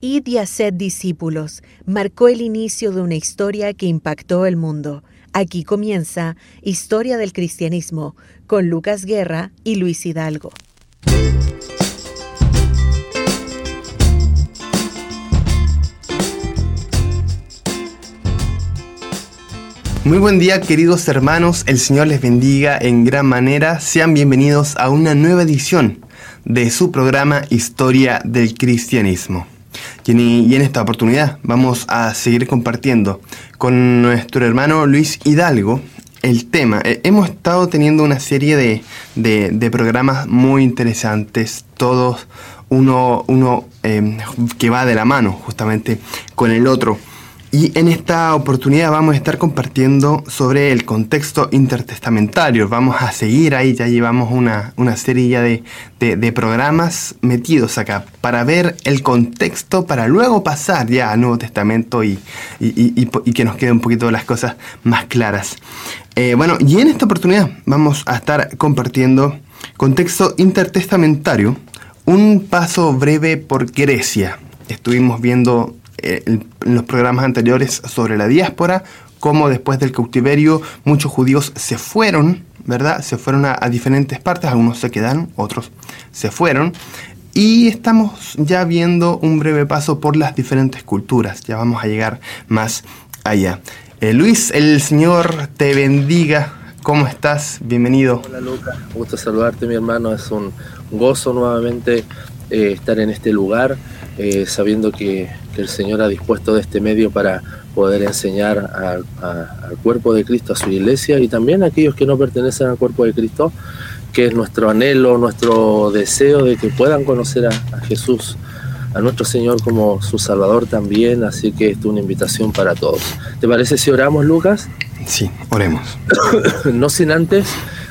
Id y haced discípulos marcó el inicio de una historia que impactó el mundo. Aquí comienza Historia del Cristianismo con Lucas Guerra y Luis Hidalgo. Muy buen día queridos hermanos, el Señor les bendiga en gran manera. Sean bienvenidos a una nueva edición de su programa Historia del Cristianismo. Y en esta oportunidad vamos a seguir compartiendo con nuestro hermano Luis Hidalgo el tema. Eh, hemos estado teniendo una serie de, programas muy interesantes, todos uno, uno eh, que va de la mano justamente con el otro. Y en esta oportunidad vamos a estar compartiendo sobre el contexto intertestamentario. Vamos a seguir ahí, ya llevamos una, una serie de, programas metidos acá para ver el contexto, para luego pasar ya al Nuevo Testamento y, que nos queden un poquito las cosas más claras. Eh, bueno, y en esta oportunidad vamos a estar compartiendo contexto intertestamentario, un paso breve por Grecia. Estuvimos viendo en los programas anteriores sobre la diáspora, cómo después del cautiverio muchos judíos se fueron, ¿verdad? Se fueron a, diferentes partes, algunos se quedaron, otros se fueron. Y estamos ya viendo un breve paso por las diferentes culturas, ya vamos a llegar más allá. Eh, Luis, el Señor te bendiga. ¿Cómo estás? Bienvenido. Hola Lucas, gusto saludarte mi hermano. Es un gozo nuevamente eh, estar en este lugar, sabiendo que el Señor ha dispuesto de este medio para poder enseñar al cuerpo de Cristo, a su iglesia y también a aquellos que no pertenecen al cuerpo de Cristo, que es nuestro anhelo, nuestro deseo de que puedan conocer a, Jesús, a nuestro Señor como su Salvador también, así que esto es una invitación para todos. ¿Te parece si oramos, Lucas? Sí, oremos. no sin antes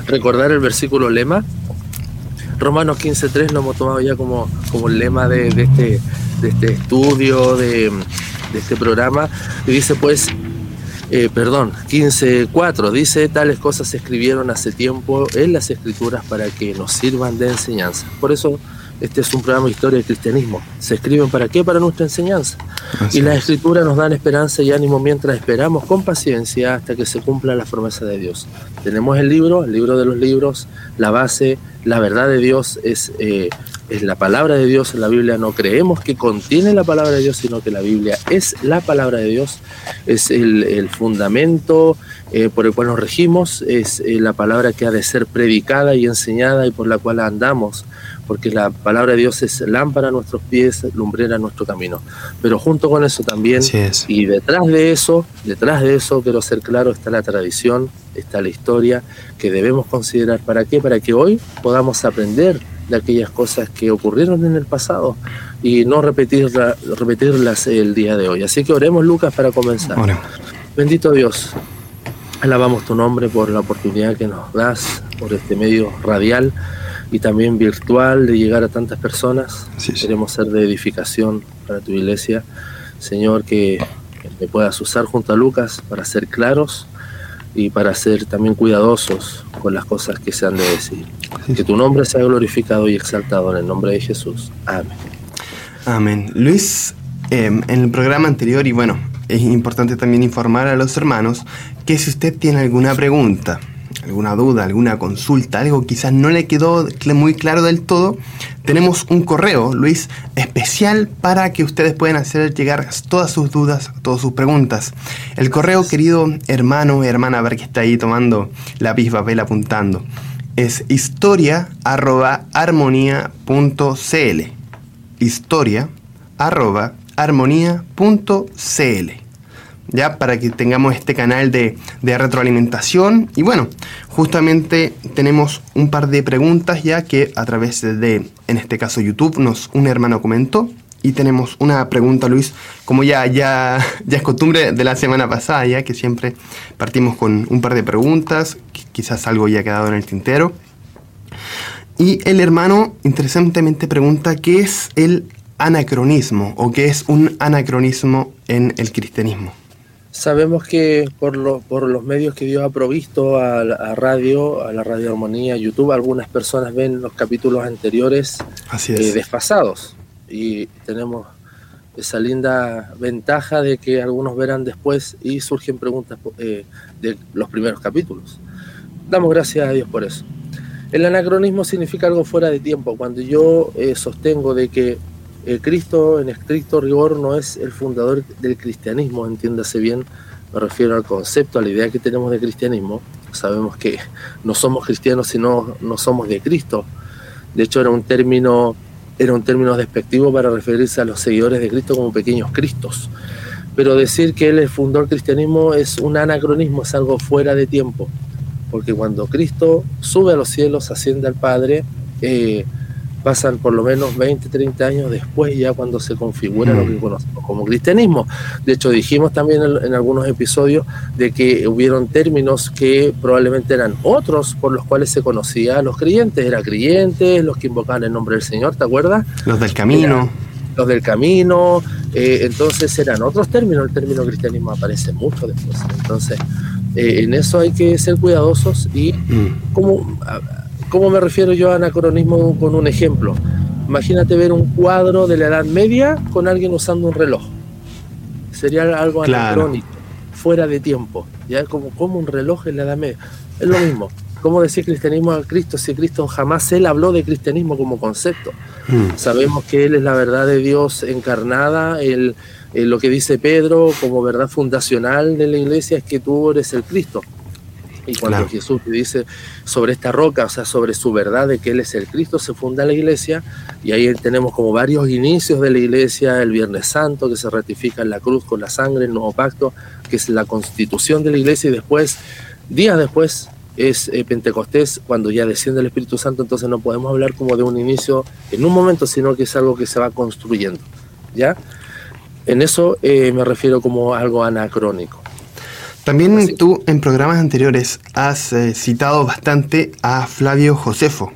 recordar el versículo lema. Romanos 15.3 lo hemos tomado ya como, como el lema de, de este de este estudio, de, este programa, y dice pues, eh, perdón, 15.4, dice, tales cosas se escribieron hace tiempo en las escrituras para que nos sirvan de enseñanza. Por eso este es un programa de historia del cristianismo. ¿Se escriben para qué? Para nuestra enseñanza. y las escrituras nos dan esperanza y ánimo mientras esperamos con paciencia hasta que se cumpla la promesa de Dios. Tenemos el libro, el libro de los libros, la base, la verdad de Dios es eh, es la palabra de Dios en la Biblia. No creemos que contiene la palabra de Dios, sino que la Biblia es la palabra de Dios, es el, fundamento eh, por el cual nos regimos, es eh, la palabra que ha de ser predicada y enseñada y por la cual andamos, porque la palabra de Dios es lámpara a nuestros pies, lumbrera a nuestro camino. Pero junto con eso también, y detrás de eso, detrás de eso, quiero ser claro, está la tradición, está la historia que debemos considerar. ¿Para qué? Para que hoy podamos aprender de aquellas cosas que ocurrieron en el pasado y no repetirla, repetirlas el día de hoy. Así que oremos, Lucas, para comenzar. Bendito Dios, alabamos tu nombre por la oportunidad que nos das, por este medio radial y también virtual de llegar a tantas personas. Queremos ser de edificación para tu iglesia. Señor, que me puedas usar junto a Lucas para ser claros y para ser también cuidadosos con las cosas que se han de decir. Que tu nombre sea glorificado y exaltado en el nombre de Jesús. Amén. Amén. Luis, em, en el programa anterior, y bueno, es importante también informar a los hermanos que si usted tiene alguna pregunta, alguna duda, alguna consulta, algo quizás no le quedó muy claro del todo, tenemos un correo, Luis, especial para que ustedes puedan hacer llegar todas sus dudas, todas sus preguntas. El correo, querido hermano, hermana, a ver que está ahí tomando lápiz, papel, apuntando, es historia arroba Historia arroba ya para que tengamos este canal de, retroalimentación. Y bueno, justamente tenemos un par de preguntas ya que a través de, en este caso YouTube, nos un hermano comentó. Y tenemos una pregunta, Luis, como ya, ya, ya es costumbre de la semana pasada, ya que siempre partimos con un par de preguntas, quizás algo ya ha quedado en el tintero. Y el hermano interesantemente pregunta qué es el anacronismo o qué es un anacronismo en el cristianismo. Sabemos que por, por los medios que Dios ha provisto a, la radio, a la Radio Armonía, YouTube, algunas personas ven los capítulos anteriores eh, desfasados. Y tenemos esa linda ventaja de que algunos verán después y surgen preguntas eh, de los primeros capítulos. Damos gracias a Dios por eso. El anacronismo significa algo fuera de tiempo. Cuando yo eh, sostengo de que eh, Cristo en estricto rigor no es el fundador del cristianismo, entiéndase bien, me refiero al concepto, a la idea que tenemos de cristianismo. Sabemos que no somos cristianos si no, no somos de Cristo. De hecho, era un término era un término despectivo para referirse a los seguidores de Cristo como pequeños cristos. Pero decir que él fundó el cristianismo es un anacronismo, es algo fuera de tiempo. Porque cuando Cristo sube a los cielos, asciende al Padre, eh, pasan por lo menos 20, 30 años después ya cuando se configura lo que mm. conocemos como cristianismo. De hecho, dijimos también en, algunos episodios de que hubieron términos que probablemente eran otros por los cuales se conocía a los creyentes. Era creyentes, los que invocaban el nombre del Señor, ¿te acuerdas? Los del camino. los del camino, eh, entonces eran otros términos, el término cristianismo aparece mucho después. Entonces, eh, en eso hay que ser cuidadosos y mm. como ¿Cómo me refiero yo a anacronismo con un ejemplo? Imagínate ver un cuadro de la Edad Media con alguien usando un reloj. Sería algo anacrónico, fuera de tiempo. Ya como, como un reloj en la Edad Media. Es lo mismo. ¿Cómo decir cristianismo a Cristo si Cristo jamás él habló de cristianismo como concepto? Hmm. Sabemos que Él es la verdad de Dios encarnada, el, lo que dice Pedro como verdad fundacional de la iglesia es que tú eres el Cristo. Y cuando Jesús dice sobre esta roca, o sea, sobre su verdad de que Él es el Cristo, se funda la iglesia y ahí tenemos como varios inicios de la iglesia, el Viernes Santo, que se ratifica en la cruz con la sangre, el nuevo pacto, que es la constitución de la iglesia y después, días después, es eh, Pentecostés, cuando ya desciende el Espíritu Santo, entonces no podemos hablar como de un inicio en un momento, sino que es algo que se va construyendo, ¿ya? En eso eh, me refiero como algo anacrónico. También tú en programas anteriores has eh, citado bastante a Flavio Josefo.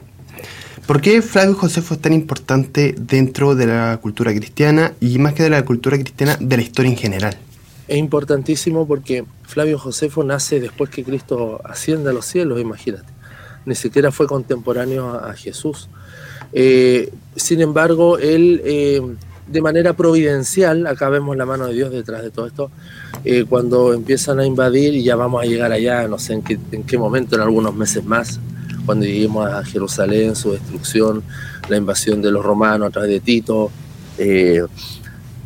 ¿Por qué Flavio Josefo es tan importante dentro de la cultura cristiana y más que de la cultura cristiana, de la historia en general? Es importantísimo porque Flavio Josefo nace después que Cristo asciende a los cielos, imagínate. Ni siquiera fue contemporáneo a, Jesús. Eh, sin embargo, él eh, de manera providencial, acá vemos la mano de Dios detrás de todo esto, eh, cuando empiezan a invadir, y ya vamos a llegar allá, no sé en qué, en qué momento, en algunos meses más, cuando lleguemos a Jerusalén, su destrucción, la invasión de los romanos a través de Tito, eh,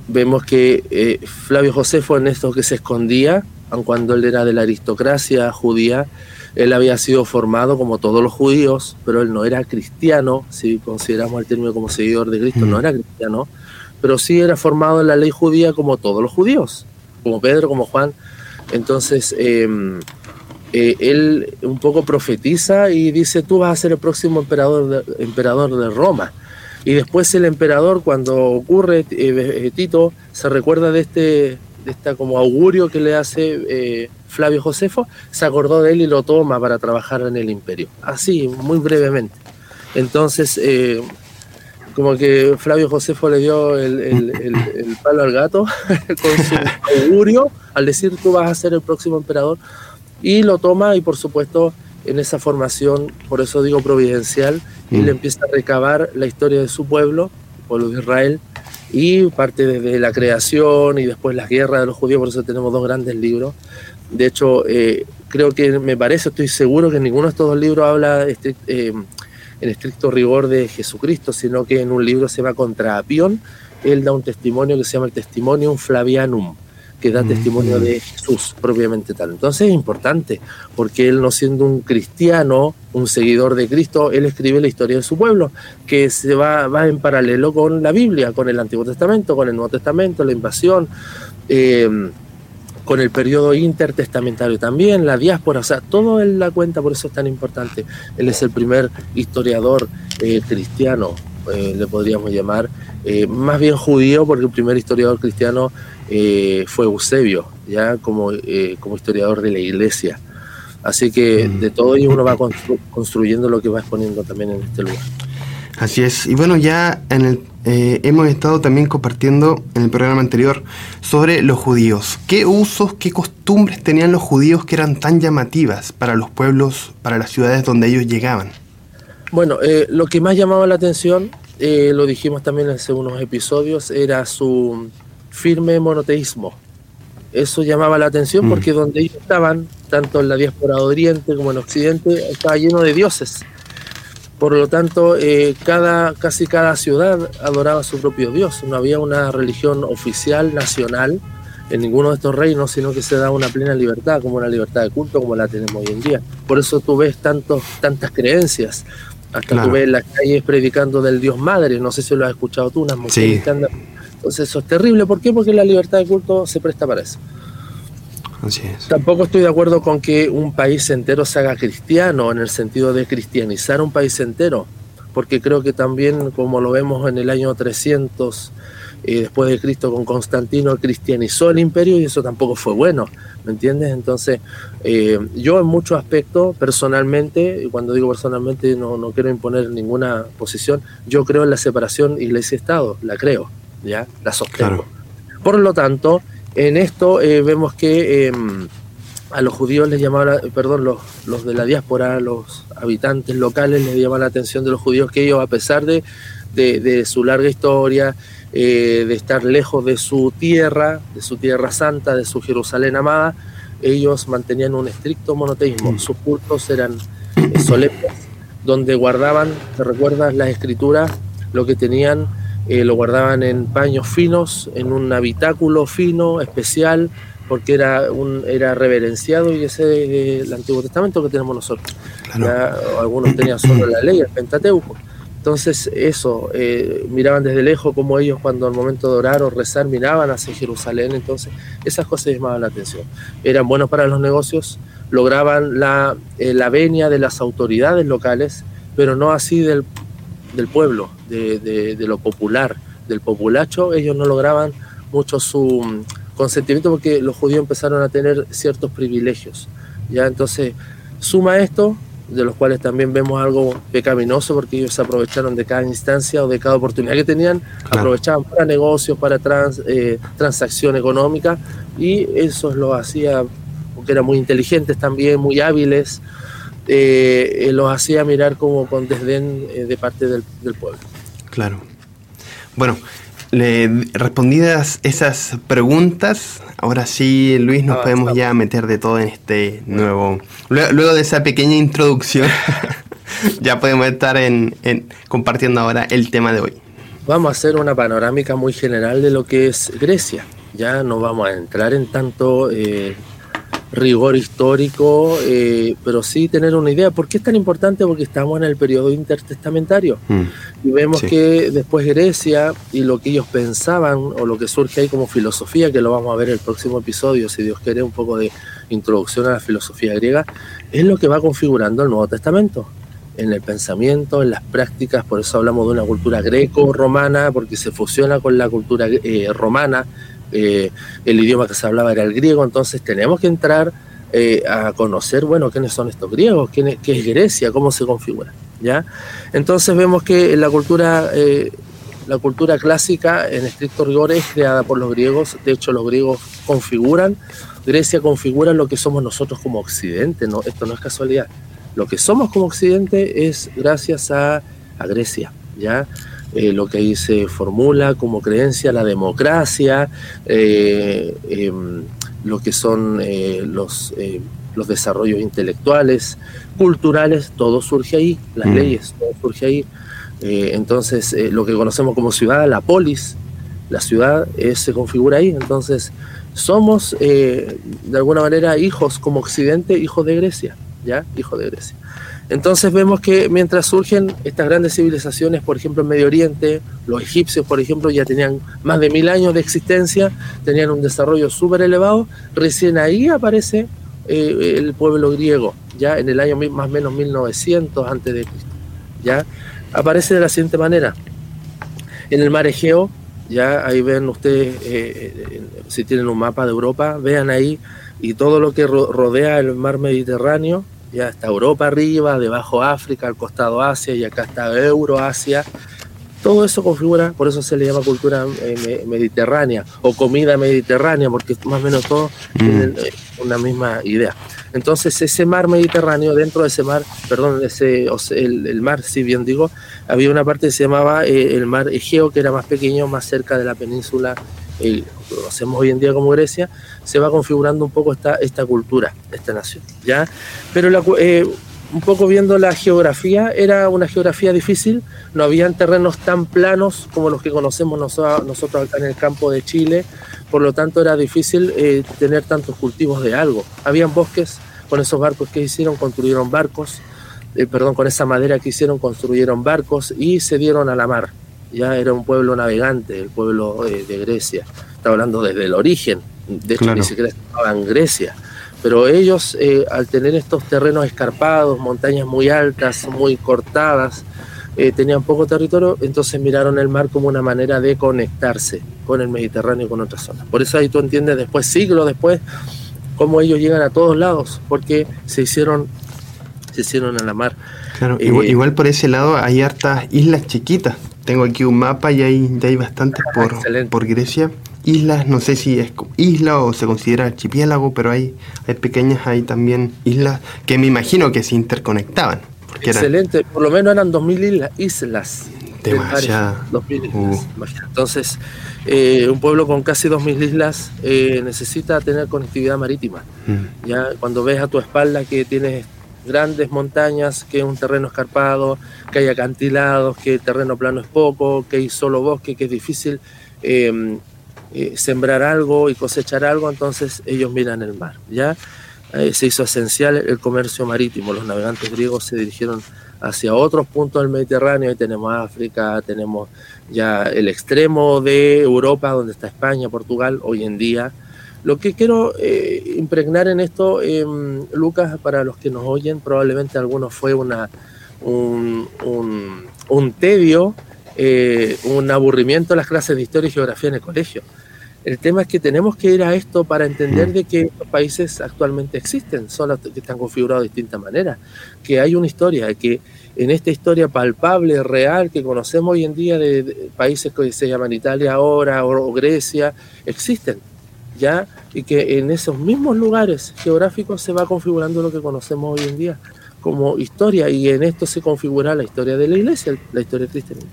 vemos que eh, Flavio Josefo en esto que se escondía, aun cuando él era de la aristocracia judía, él había sido formado como todos los judíos, pero él no era cristiano, si consideramos el término como seguidor de Cristo, no era cristiano, pero sí era formado en la ley judía como todos los judíos, como Pedro, como Juan. Entonces, em, eh, él un poco profetiza y dice, tú vas a ser el próximo emperador de, emperador de Roma. Y después el emperador, cuando ocurre eh, eh, Tito, se recuerda de este de como augurio que le hace Flavio Josefo, se acordó de él y lo toma para trabajar en el imperio. Así, muy brevemente. Entonces, como que Flavio Josefo le dio el, palo al gato con su augurio al decir tú vas a ser el próximo emperador y lo toma y por supuesto en esa formación, por eso digo providencial, él mm. empieza a recabar la historia de su pueblo, el pueblo de Israel, y parte desde la creación y después las guerras de los judíos, por eso tenemos dos grandes libros. De hecho, eh, creo que me parece, estoy seguro que ninguno de estos dos libros habla este, eh, en estricto rigor de Jesucristo, sino que en un libro se va contra Apión, él da un testimonio que se llama el Testimonium Flavianum, que da testimonio de Jesús propiamente tal. Entonces es importante, porque él no siendo un cristiano, un seguidor de Cristo, él escribe la historia de su pueblo, que se va, va en paralelo con la Biblia, con el Antiguo Testamento, con el Nuevo Testamento, la invasión. Eh, con el periodo intertestamentario también, la diáspora, o sea, todo él la cuenta, por eso es tan importante. Él es el primer historiador eh, cristiano, eh, le podríamos llamar, eh, más bien judío, porque el primer historiador cristiano fue Eusebio, ya como, como historiador de la iglesia. Así que mm. de todo ello uno va construyendo lo que va exponiendo también en este lugar. Así es. Y bueno, ya en el, eh, hemos estado también compartiendo en el programa anterior sobre los judíos. ¿Qué usos, qué costumbres tenían los judíos que eran tan llamativas para los pueblos, para las ciudades donde ellos llegaban? Bueno, eh, lo que más llamaba la atención, eh, lo dijimos también hace unos episodios, era su, firme monoteísmo. Eso llamaba la atención mm. porque donde ellos estaban, tanto en la diáspora de Oriente como en Occidente, estaba lleno de dioses. Por lo tanto, eh, cada, casi cada ciudad adoraba a su propio dios. No había una religión oficial, nacional, en ninguno de estos reinos, sino que se da una plena libertad, como una libertad de culto como la tenemos hoy en día. Por eso tú ves tantos, tantas creencias. Hasta tú ves en las calles predicando del Dios Madre, no sé si lo has escuchado tú, unas mujeres andan. Entonces eso es terrible. ¿Por qué? Porque la libertad de culto se presta para eso. Así es. Tampoco estoy de acuerdo con que un país entero se haga cristiano en el sentido de cristianizar un país entero, porque creo que también, como lo vemos en el año 300, y después de Cristo con Constantino cristianizó el imperio y eso tampoco fue bueno, ¿me entiendes? Entonces, eh, yo en muchos aspectos, personalmente, y cuando digo personalmente no, no quiero imponer ninguna posición, yo creo en la separación iglesia-estado, la creo, ¿ya? La sostengo. Por lo tanto, en esto eh, vemos que em, a los judíos les llamaba, perdón, los, los de la diáspora, los habitantes locales les llama la atención de los judíos que ellos, a pesar de, de, de su larga historia, eh, de estar lejos de su tierra, de su tierra santa, de su Jerusalén amada, ellos mantenían un estricto monoteísmo. Mm. Sus cultos eran solemnes, donde guardaban, ¿te recuerdas las escrituras? Lo que tenían, eh, lo guardaban en paños finos, en un habitáculo fino, especial, porque era un era reverenciado y ese es el Antiguo Testamento que tenemos nosotros. algunos tenían solo la ley, el Pentateuco. Entonces eso, eh, miraban desde lejos como ellos cuando al momento de orar o rezar miraban hacia Jerusalén, entonces esas cosas llamaban la atención. Eran buenos para los negocios, lograban la, eh, la venia de las autoridades locales, pero no así del, del pueblo, de, de, lo popular, del populacho, ellos no lograban mucho su mm, consentimiento porque los judíos empezaron a tener ciertos privilegios. Ya entonces suma esto de los cuales también vemos algo pecaminoso porque ellos se aprovecharon de cada instancia o de cada oportunidad que tenían, aprovechaban para negocios, para trans, eh, transacción económica y eso lo hacía, porque eran muy inteligentes también, muy hábiles, eh, los hacía mirar como con desdén eh, de parte del, del pueblo. Claro. Bueno, respondidas esas preguntas, ahora sí, Luis, nos podemos ya meter de todo en este nuevo... Luego, de esa pequeña introducción, ya podemos estar en, compartiendo ahora el tema de hoy. Vamos a hacer una panorámica muy general de lo que es Grecia. Ya no vamos a entrar en tanto eh, rigor histórico, eh, pero sí tener una idea. ¿Por qué es tan importante? Porque estamos en el periodo intertestamentario mm. y vemos que después Grecia y lo que ellos pensaban o lo que surge ahí como filosofía, que lo vamos a ver en el próximo episodio, si Dios quiere, un poco de introducción a la filosofía griega, es lo que va configurando el Nuevo Testamento en el pensamiento, en las prácticas, por eso hablamos de una cultura greco-romana, porque se fusiona con la cultura eh, romana, eh, el idioma que se hablaba era el griego, entonces tenemos que entrar eh, a conocer, bueno, quiénes son estos griegos, ¿Qué, qué es Grecia, cómo se configura, ¿ya? Entonces vemos que la cultura, eh, la cultura clásica, en estricto rigor, es creada por los griegos, de hecho los griegos configuran, Grecia configura lo que somos nosotros como Occidente, ¿no? esto no es casualidad, lo que somos como Occidente es gracias a, a Grecia, ¿ya? Eh, lo que ahí se formula como creencia, la democracia, eh, em, lo que son eh, los, los desarrollos intelectuales, culturales, todo surge ahí, las mm. leyes, todo surge ahí. entonces, lo que conocemos como ciudad, la polis, la ciudad se configura ahí. Entonces, somos de alguna manera hijos como Occidente, hijos de Grecia, ¿ya? Hijos de Grecia. Entonces vemos que mientras surgen estas grandes civilizaciones, por ejemplo en Medio Oriente, los egipcios, por ejemplo, ya tenían más de mil años de existencia, tenían un desarrollo súper elevado, recién ahí aparece eh, el pueblo griego, ya en el año más o menos 1900 antes de ya aparece de la siguiente manera. En el mar Egeo, ya ahí ven ustedes, eh, eh, si tienen un mapa de Europa, vean ahí y todo lo que rodea el mar Mediterráneo, ya está Europa arriba, debajo África, al costado Asia y acá está Euroasia. Todo eso configura, por eso se le llama cultura eh, mediterránea o comida mediterránea, porque más o menos todos mm. tienen eh, una misma idea. Entonces ese mar Mediterráneo, dentro de ese mar, perdón, ese, el, mar, si bien digo, había una parte que se llamaba eh, el mar Egeo, que era más pequeño, más cerca de la península y lo conocemos hoy en día como Grecia, se va configurando un poco esta, esta cultura, esta nación. ¿ya? Pero eh, un poco viendo la geografía, era una geografía difícil, no habían terrenos tan planos como los que conocemos nosotros acá en el campo de Chile, por lo tanto era difícil eh, tener tantos cultivos de algo. Habían bosques, con esos barcos que hicieron, construyeron barcos, eh, perdón, con esa madera que hicieron, construyeron barcos y se dieron a la mar. Ya era un pueblo navegante, el pueblo eh, de Grecia. Está hablando desde el origen, de hecho ni siquiera estaban Grecia pero ellos, eh, al tener estos terrenos escarpados, montañas muy altas, muy cortadas, eh, tenían poco territorio, entonces miraron el mar como una manera de conectarse con el Mediterráneo y con otras zonas. Por eso ahí tú entiendes después, siglos después, cómo ellos llegan a todos lados, porque se hicieron, se hicieron a la mar. Claro, eh, igual, por ese lado hay hartas islas chiquitas. Tengo aquí un mapa y hay, hay bastantes por, por Grecia islas, no sé si es isla o se considera archipiélago, pero hay, hay pequeñas ahí también islas que me imagino que se interconectaban. Excelente, por lo menos eran 2.000 islas. islas. 2.000 islas. Uh. Entonces, eh, un pueblo con casi 2.000 islas eh, necesita tener conectividad marítima. Mm. Ya cuando ves a tu espalda que tienes grandes montañas, que es un terreno escarpado, que hay acantilados, que el terreno plano es poco, que hay solo bosque, que es difícil eh, eh, sembrar algo y cosechar algo, entonces ellos miran el mar. ¿ya? Eh, se hizo esencial el comercio marítimo. Los navegantes griegos se dirigieron hacia otros puntos del Mediterráneo. Ahí tenemos África, tenemos ya el extremo de Europa, donde está España, Portugal, hoy en día. Lo que quiero eh, impregnar en esto, em, Lucas, para los que nos oyen, probablemente algunos fue una, un, tedio, un aburrimiento en las clases de historia y geografía en el colegio. El tema es que tenemos que ir a esto para entender de que los países actualmente existen, solo que están configurados de distintas maneras, que hay una historia, que en esta historia palpable, real, que conocemos hoy en día de, países que se llaman Italia ahora o, Grecia, existen, ¿ya? Y que en esos mismos lugares geográficos se va configurando lo que conocemos hoy en día como historia, y en esto se configura la historia de la iglesia, la historia cristiana.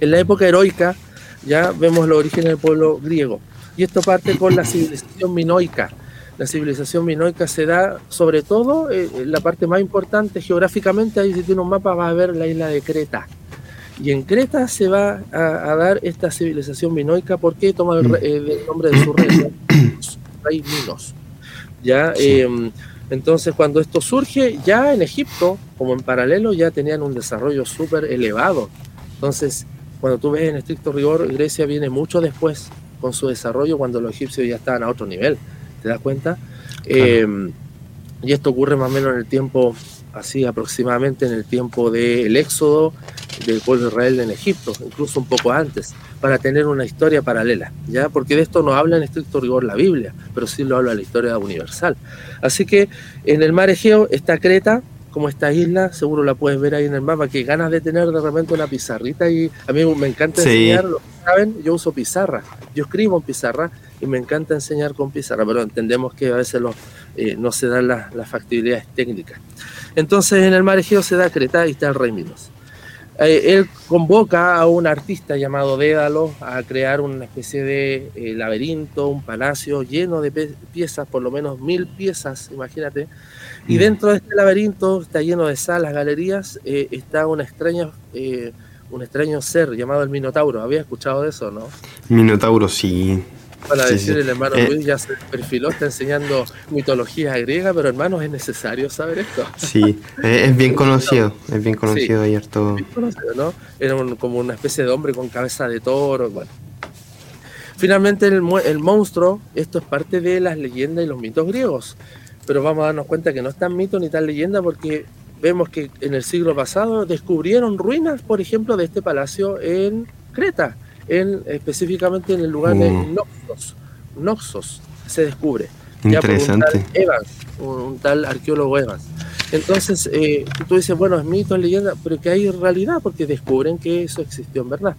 En la época heroica, ya vemos los orígenes del pueblo griego. Y esto parte con la civilización minoica. La civilización minoica se da sobre todo eh, la parte más importante geográficamente, ahí si tiene un mapa va a ver la isla de Creta. Y en Creta se va a, dar esta civilización minoica porque toma el, el, nombre de su rey, rey Minos. ¿ya? Em, entonces cuando esto surge, ya en Egipto, como en paralelo, ya tenían un desarrollo súper elevado. Entonces cuando tú ves en estricto rigor, Grecia viene mucho después con su desarrollo, cuando los egipcios ya estaban a otro nivel, ¿te das cuenta? Em, y esto ocurre más o menos en el tiempo, así aproximadamente en el tiempo del éxodo del pueblo de Israel en Egipto, incluso un poco antes, para tener una historia paralela, ¿ya? Porque de esto no habla en estricto rigor la Biblia, pero sí lo habla la historia universal. Así que en el mar Egeo está Creta, como esta isla, seguro la puedes ver ahí en el mapa, que ganas de tener de repente una pizarrita y a mí me encanta enseñar, saben, yo uso pizarra, yo escribo en pizarra y me encanta enseñar con pizarra, pero entendemos que a veces eh, no se dan las, factibilidades técnicas. Entonces en el mar Egeo se da Creta y está el rey Minos. Eh, él convoca a un artista llamado Dédalo a crear una especie de eh, laberinto, un palacio lleno de piezas, por lo menos mil piezas, imagínate, y mm. dentro de este laberinto está lleno de salas, galerías, eh, está una extraña, eh, un extraño ser llamado el Minotauro. ¿Había escuchado de eso, no? Minotauro, sí. Para decir el hermano eh, Luis ya se perfiló, está enseñando mitología griega, pero hermanos, es necesario saber esto. Sí, es bien conocido, es bien conocido ayer todo. Bien conocido, ¿no? Era como una especie de hombre con cabeza de toro, bueno. Finalmente el, el monstruo, esto es parte de las leyendas y los mitos griegos pero vamos a darnos cuenta que no es tan mito ni tan leyenda porque vemos que en el siglo pasado descubrieron ruinas, por ejemplo, de este palacio en Creta, en, específicamente en el lugar de mm. Noxos. Noxos se descubre. Interesante. un tal Evans, un, tal arqueólogo Evans. Entonces, eh, tú dices, bueno, es mito, es leyenda, pero que hay realidad porque descubren que eso existió en verdad.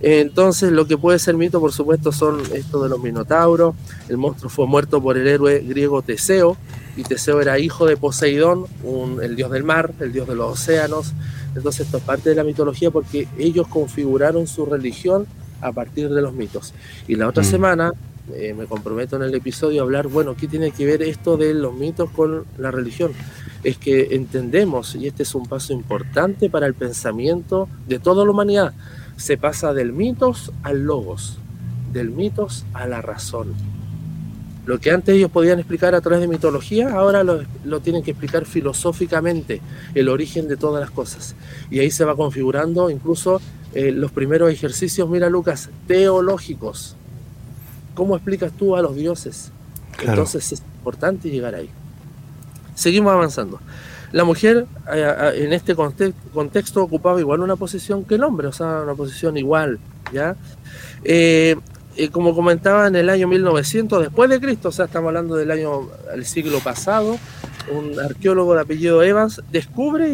Entonces, lo que puede ser mito, por supuesto, son esto de los minotauros. El monstruo fue muerto por el héroe griego Teseo, y Teseo era hijo de Poseidón, el dios del mar, el dios de los océanos. Entonces, esto es parte de la mitología porque ellos configuraron su religión a partir de los mitos. Y la otra mm. semana eh, me comprometo en el episodio a hablar, bueno, ¿qué tiene que ver esto de los mitos con la religión? Es que entendemos, y este es un paso importante para el pensamiento de toda la humanidad, se pasa del mitos al logos, del mitos a la razón. Lo que antes ellos podían explicar a través de mitología, ahora lo, tienen que explicar filosóficamente, el origen de todas las cosas. Y ahí se va configurando incluso eh, los primeros ejercicios, mira Lucas, teológicos. ¿Cómo explicas tú a los dioses? Entonces es importante llegar ahí. Seguimos avanzando. La mujer eh, en este contexto ocupaba igual una posición que el hombre, o sea, una posición igual, ¿ya? Eh, como comentaba, en el año 1900 después de Cristo, o sea, estamos hablando del año, el siglo pasado, un arqueólogo de apellido Evans descubre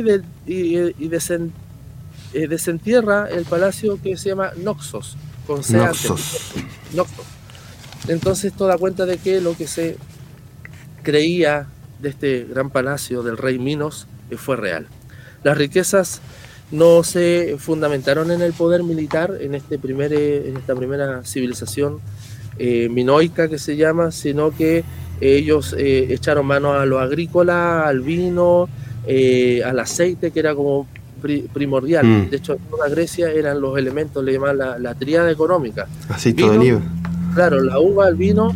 y, y, eh, desentierra el palacio que se llama Noxos, con Noxos. Noxos. Entonces esto da cuenta de que lo que se creía de este gran palacio del rey Minos eh, fue real. Las riquezas no se fundamentaron en el poder militar en, este primer, eh, en esta primera civilización eh, minoica que se llama, sino que ellos eh, echaron mano a lo agrícola, al vino, al aceite, que era como primordial. Mm. De hecho, en toda Grecia eran los elementos, le llaman la, la tríada económica. Aceite de oliva. Claro, la uva, el vino,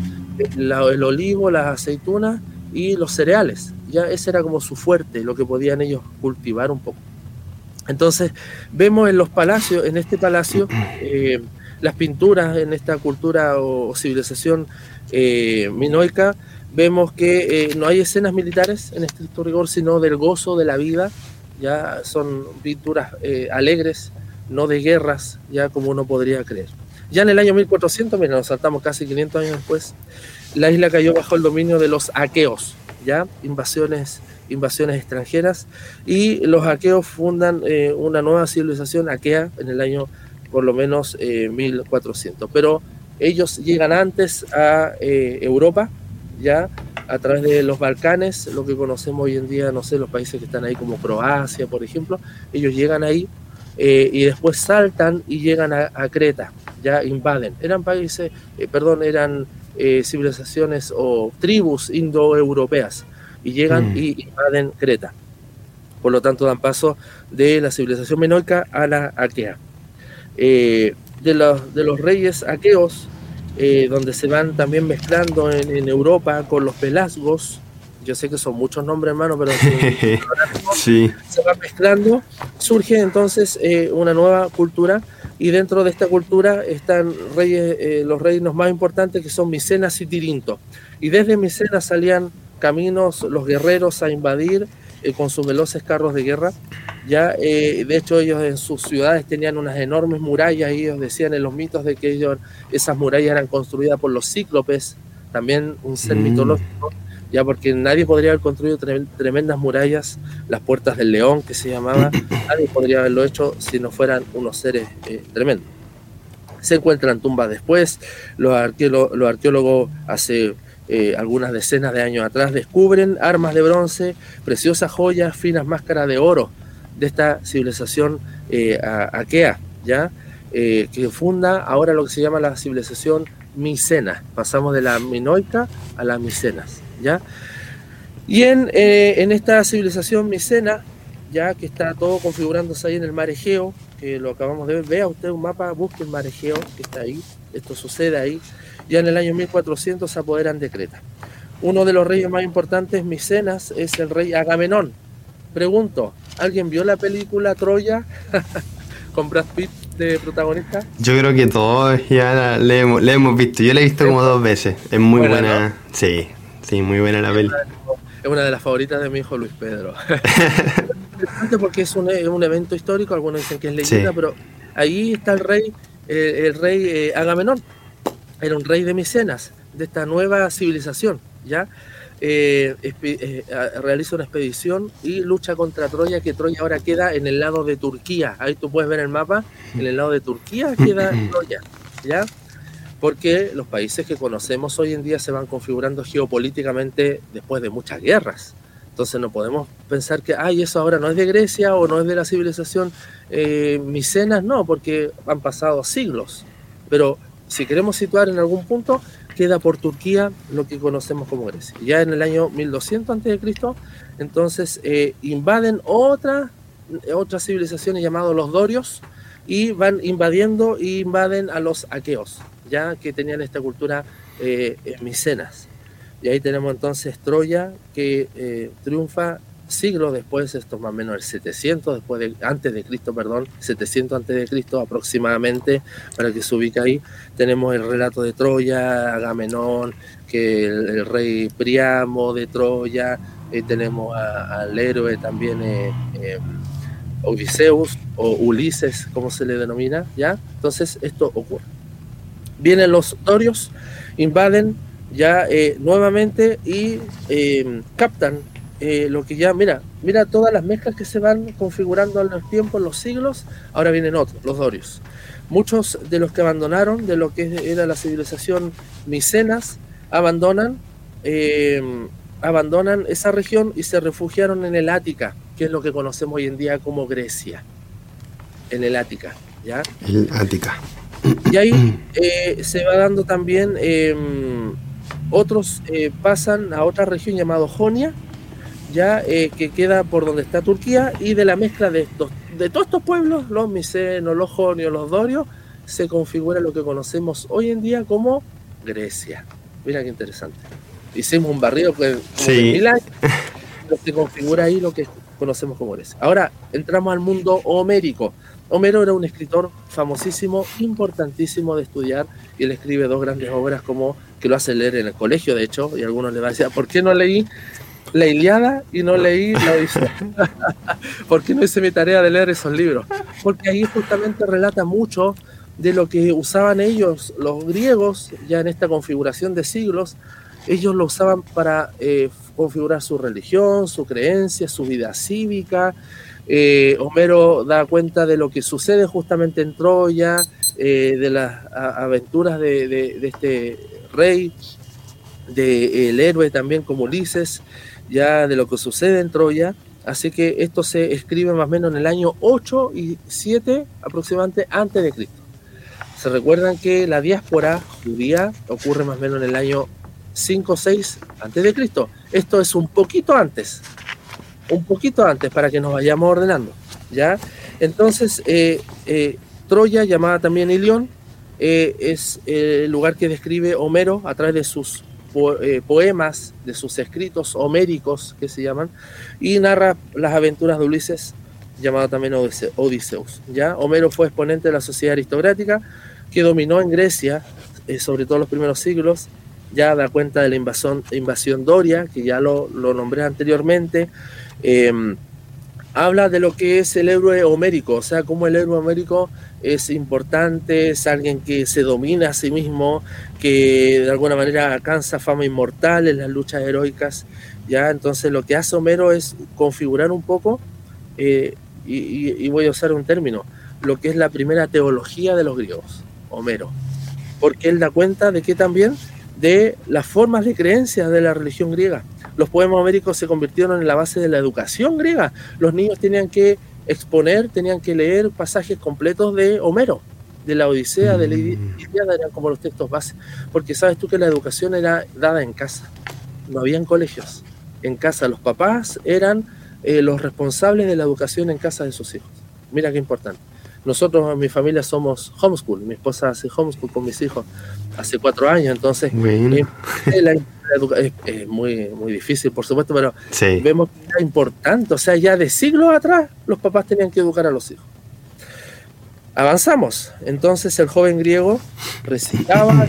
el olivo, las aceitunas y los cereales. Ya ese era como su fuerte, lo que podían ellos cultivar un poco. Entonces, vemos en los palacios, en este palacio, eh, las pinturas en esta cultura o, civilización eh, minoica, vemos que eh, no hay escenas militares en estricto rigor, sino del gozo de la vida, ya son pinturas alegres, no de guerras, ya como uno podría creer. Ya en el año 1400, mira, nos saltamos casi 500 años después, la isla cayó bajo el dominio de los aqueos, ya invasiones invasiones extranjeras y los aqueos fundan eh, una nueva civilización aquea en el año por lo menos 1400. Eh, Pero ellos llegan antes a eh, Europa, ya a través de los Balcanes, lo que conocemos hoy en día, no sé, los países que están ahí como Croacia, por ejemplo, ellos llegan ahí y después saltan y llegan a, a Creta, ya invaden. Eran países, perdón, eran civilizaciones o tribus indoeuropeas y llegan mm. y invaden Creta. Por lo tanto, dan paso de la civilización minoica a la aquea. Eh, de, los, de los reyes aqueos, eh, donde se van también mezclando en, Europa con los pelasgos, yo sé que son muchos nombres, hermano, pero sí. se van mezclando, surge entonces eh, una nueva cultura y dentro de esta cultura están reyes, los reinos más importantes que son Micenas y Tirinto. Y desde Micenas salían caminos los guerreros a invadir eh, con sus veloces carros de guerra. Ya, eh, de hecho, ellos en sus ciudades tenían unas enormes murallas y ellos decían en los mitos de que ellos, esas murallas eran construidas por los cíclopes, también un ser mm. mitológico, ya porque nadie podría haber construido tremendas murallas, las puertas del león que se llamaba, nadie podría haberlo hecho si no fueran unos seres eh, tremendos. Se encuentran tumbas después, los, arqueólogos, los arqueólogos hace eh, algunas decenas de años atrás, descubren armas de bronce, preciosas joyas, finas máscaras de oro de esta civilización eh, aquea, ¿ya? Eh, que funda ahora lo que se llama la civilización micena. Pasamos de la minoica a la micenas, ¿ya? Y en, en esta civilización micena, ya que está todo configurándose ahí en el mar Egeo, que lo acabamos de ver, vea usted un mapa, busque el mar Egeo, que está ahí, esto sucede ahí, ya en el año 1400 se apoderan de Creta. Uno de los reyes más importantes, Micenas, es el rey Agamenón. Pregunto, ¿alguien vio la película Troya con Brad Pitt de protagonista? Yo creo que todos ya la, le, hemos, visto. Yo la he visto como dos veces. Es muy buena. Sí, sí, muy buena la peli. Es una de las favoritas de mi hijo Luis Pedro. porque es un, evento histórico, algunos dicen que es leyenda, pero ahí está el rey, eh, el rey eh, Agamenón era un rey de Micenas, de esta nueva civilización, ¿ya? Eh, eh, realiza una expedición y lucha contra Troya, que Troya ahora queda en el lado de Turquía. Ahí tú puedes ver el mapa, en el lado de Turquía queda Troya, ¿ya? Porque los países que conocemos hoy en día se van configurando geopolíticamente después de muchas guerras. Entonces no podemos pensar que, ay, eso ahora no es de Grecia o no es de la civilización eh, micenas, no, porque han pasado siglos, Pero si queremos situar en algún punto, queda por Turquía lo que conocemos como Grecia. Ya en el año 1200 a.C., entonces eh, invaden otra, otras civilizaciones llamadas los dorios y van invadiendo y invaden a los aqueos, ya que tenían esta cultura eh, micenas. Y ahí tenemos entonces Troya que eh, triunfa siglos después, esto más o menos el 700 después de, antes de Cristo, perdón, 700 antes de Cristo aproximadamente, para que se ubique ahí, tenemos el relato de Troya, Agamenón, que el, rey Priamo de Troya, eh, tenemos al héroe también eh, eh, Odiseus o Ulises, como se le denomina, ¿ya? Entonces esto ocurre. Vienen los dorios, invaden ya nuevamente y captan eh, lo que ya, mira, mira todas las mezclas que se van configurando en los tiempos, en los siglos, ahora vienen otros, los dorios. Muchos de los que abandonaron de lo que era la civilización micenas, abandonan, eh, abandonan esa región y se refugiaron en el Ática, que es lo que conocemos hoy en día como Grecia, en el Ática, ¿ya? El Ática. Y ahí eh, se va dando también, em, otros pasan a otra región llamada Jonia, ya eh, que queda por donde está Turquía y de la mezcla de estos de todos estos pueblos, los micenos, los jonios, los dorios, se configura lo que conocemos hoy en día como Grecia. Mira qué interesante. Hicimos un barrio que sí. se configura ahí lo que conocemos como Grecia. Ahora entramos al mundo homérico. Homero era un escritor famosísimo, importantísimo de estudiar, y él escribe dos grandes obras como que lo hace leer en el colegio, de hecho, y algunos le van a ¿por qué no leí la Iliada y no leí la Odisea. ¿Por qué no hice mi tarea de leer esos libros? Porque ahí justamente relata mucho de lo que usaban ellos, los griegos, ya en esta configuración de siglos, ellos lo usaban para eh, configurar su religión, su creencia, su vida cívica. Eh, Homero da cuenta de lo que sucede justamente en Troya, eh, de las aventuras de, de este rey, del héroe también como Ulises, ya de lo que sucede en Troya. Así que esto se escribe más o menos en el año 8 y 7 aproximadamente antes de Cristo. Se recuerdan que la diáspora judía ocurre más o menos en el año 5 o 6 antes de Cristo. Esto es un poquito antes, un poquito antes para que nos vayamos ordenando, ¿ya? Entonces, eh, eh, Troya, llamada también Ilión, eh, es el lugar que describe Homero a través de sus poemas de sus escritos homéricos, que se llaman, y narra las aventuras de Ulises, llamado también Odiseus. ¿ya? Homero fue exponente de la sociedad aristocrática que dominó en Grecia, sobre todo los primeros siglos, ya da cuenta de la invasión, invasión doria, que ya lo, lo nombré anteriormente. Em, habla de lo que es el héroe homérico, o sea, cómo el héroe homérico es importante, es alguien que se domina a sí mismo, que de alguna manera alcanza fama inmortal en las luchas heroicas. ¿ya? Entonces lo que hace Homero es configurar un poco, eh, y, voy a usar un término, lo que es la primera teología de los griegos, Homero, porque él da cuenta de que también de las formas de creencia de la religión griega. Los poemas homéricos se convirtieron en la base de la educación griega. Los niños tenían que exponer, tenían que leer pasajes completos de Homero, de la Odisea, de la mm. Iliada, eran como los textos base, porque sabes tú que la educación era dada en casa, no habían colegios, en casa los papás eran eh, los responsables de la educación en casa de sus hijos. Mira qué importante. Nosotros en mi familia somos homeschool, mi esposa hace homeschool con mis hijos hace cuatro años, entonces eh, es, muy, muy difícil, por supuesto, pero vemos que era importante, o sea, ya de siglos atrás los papás tenían que educar a los hijos. Avanzamos, entonces el joven griego recitaba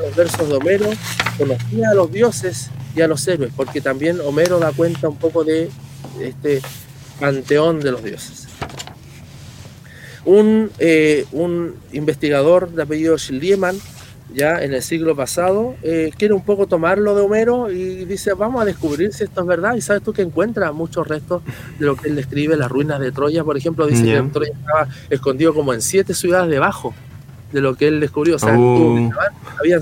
los versos de Homero, conocía a los dioses y a los héroes, porque también Homero da cuenta un poco de este panteón de los dioses. Un, eh, un investigador de apellido Schliemann ya en el siglo pasado, eh, quiere un poco tomarlo de Homero y dice, vamos a descubrir si esto es verdad. Y sabes tú que encuentra muchos restos de lo que él describe, las ruinas de Troya, por ejemplo, dice que Troya estaba escondido como en siete ciudades debajo de lo que él descubrió. O sea, uh. había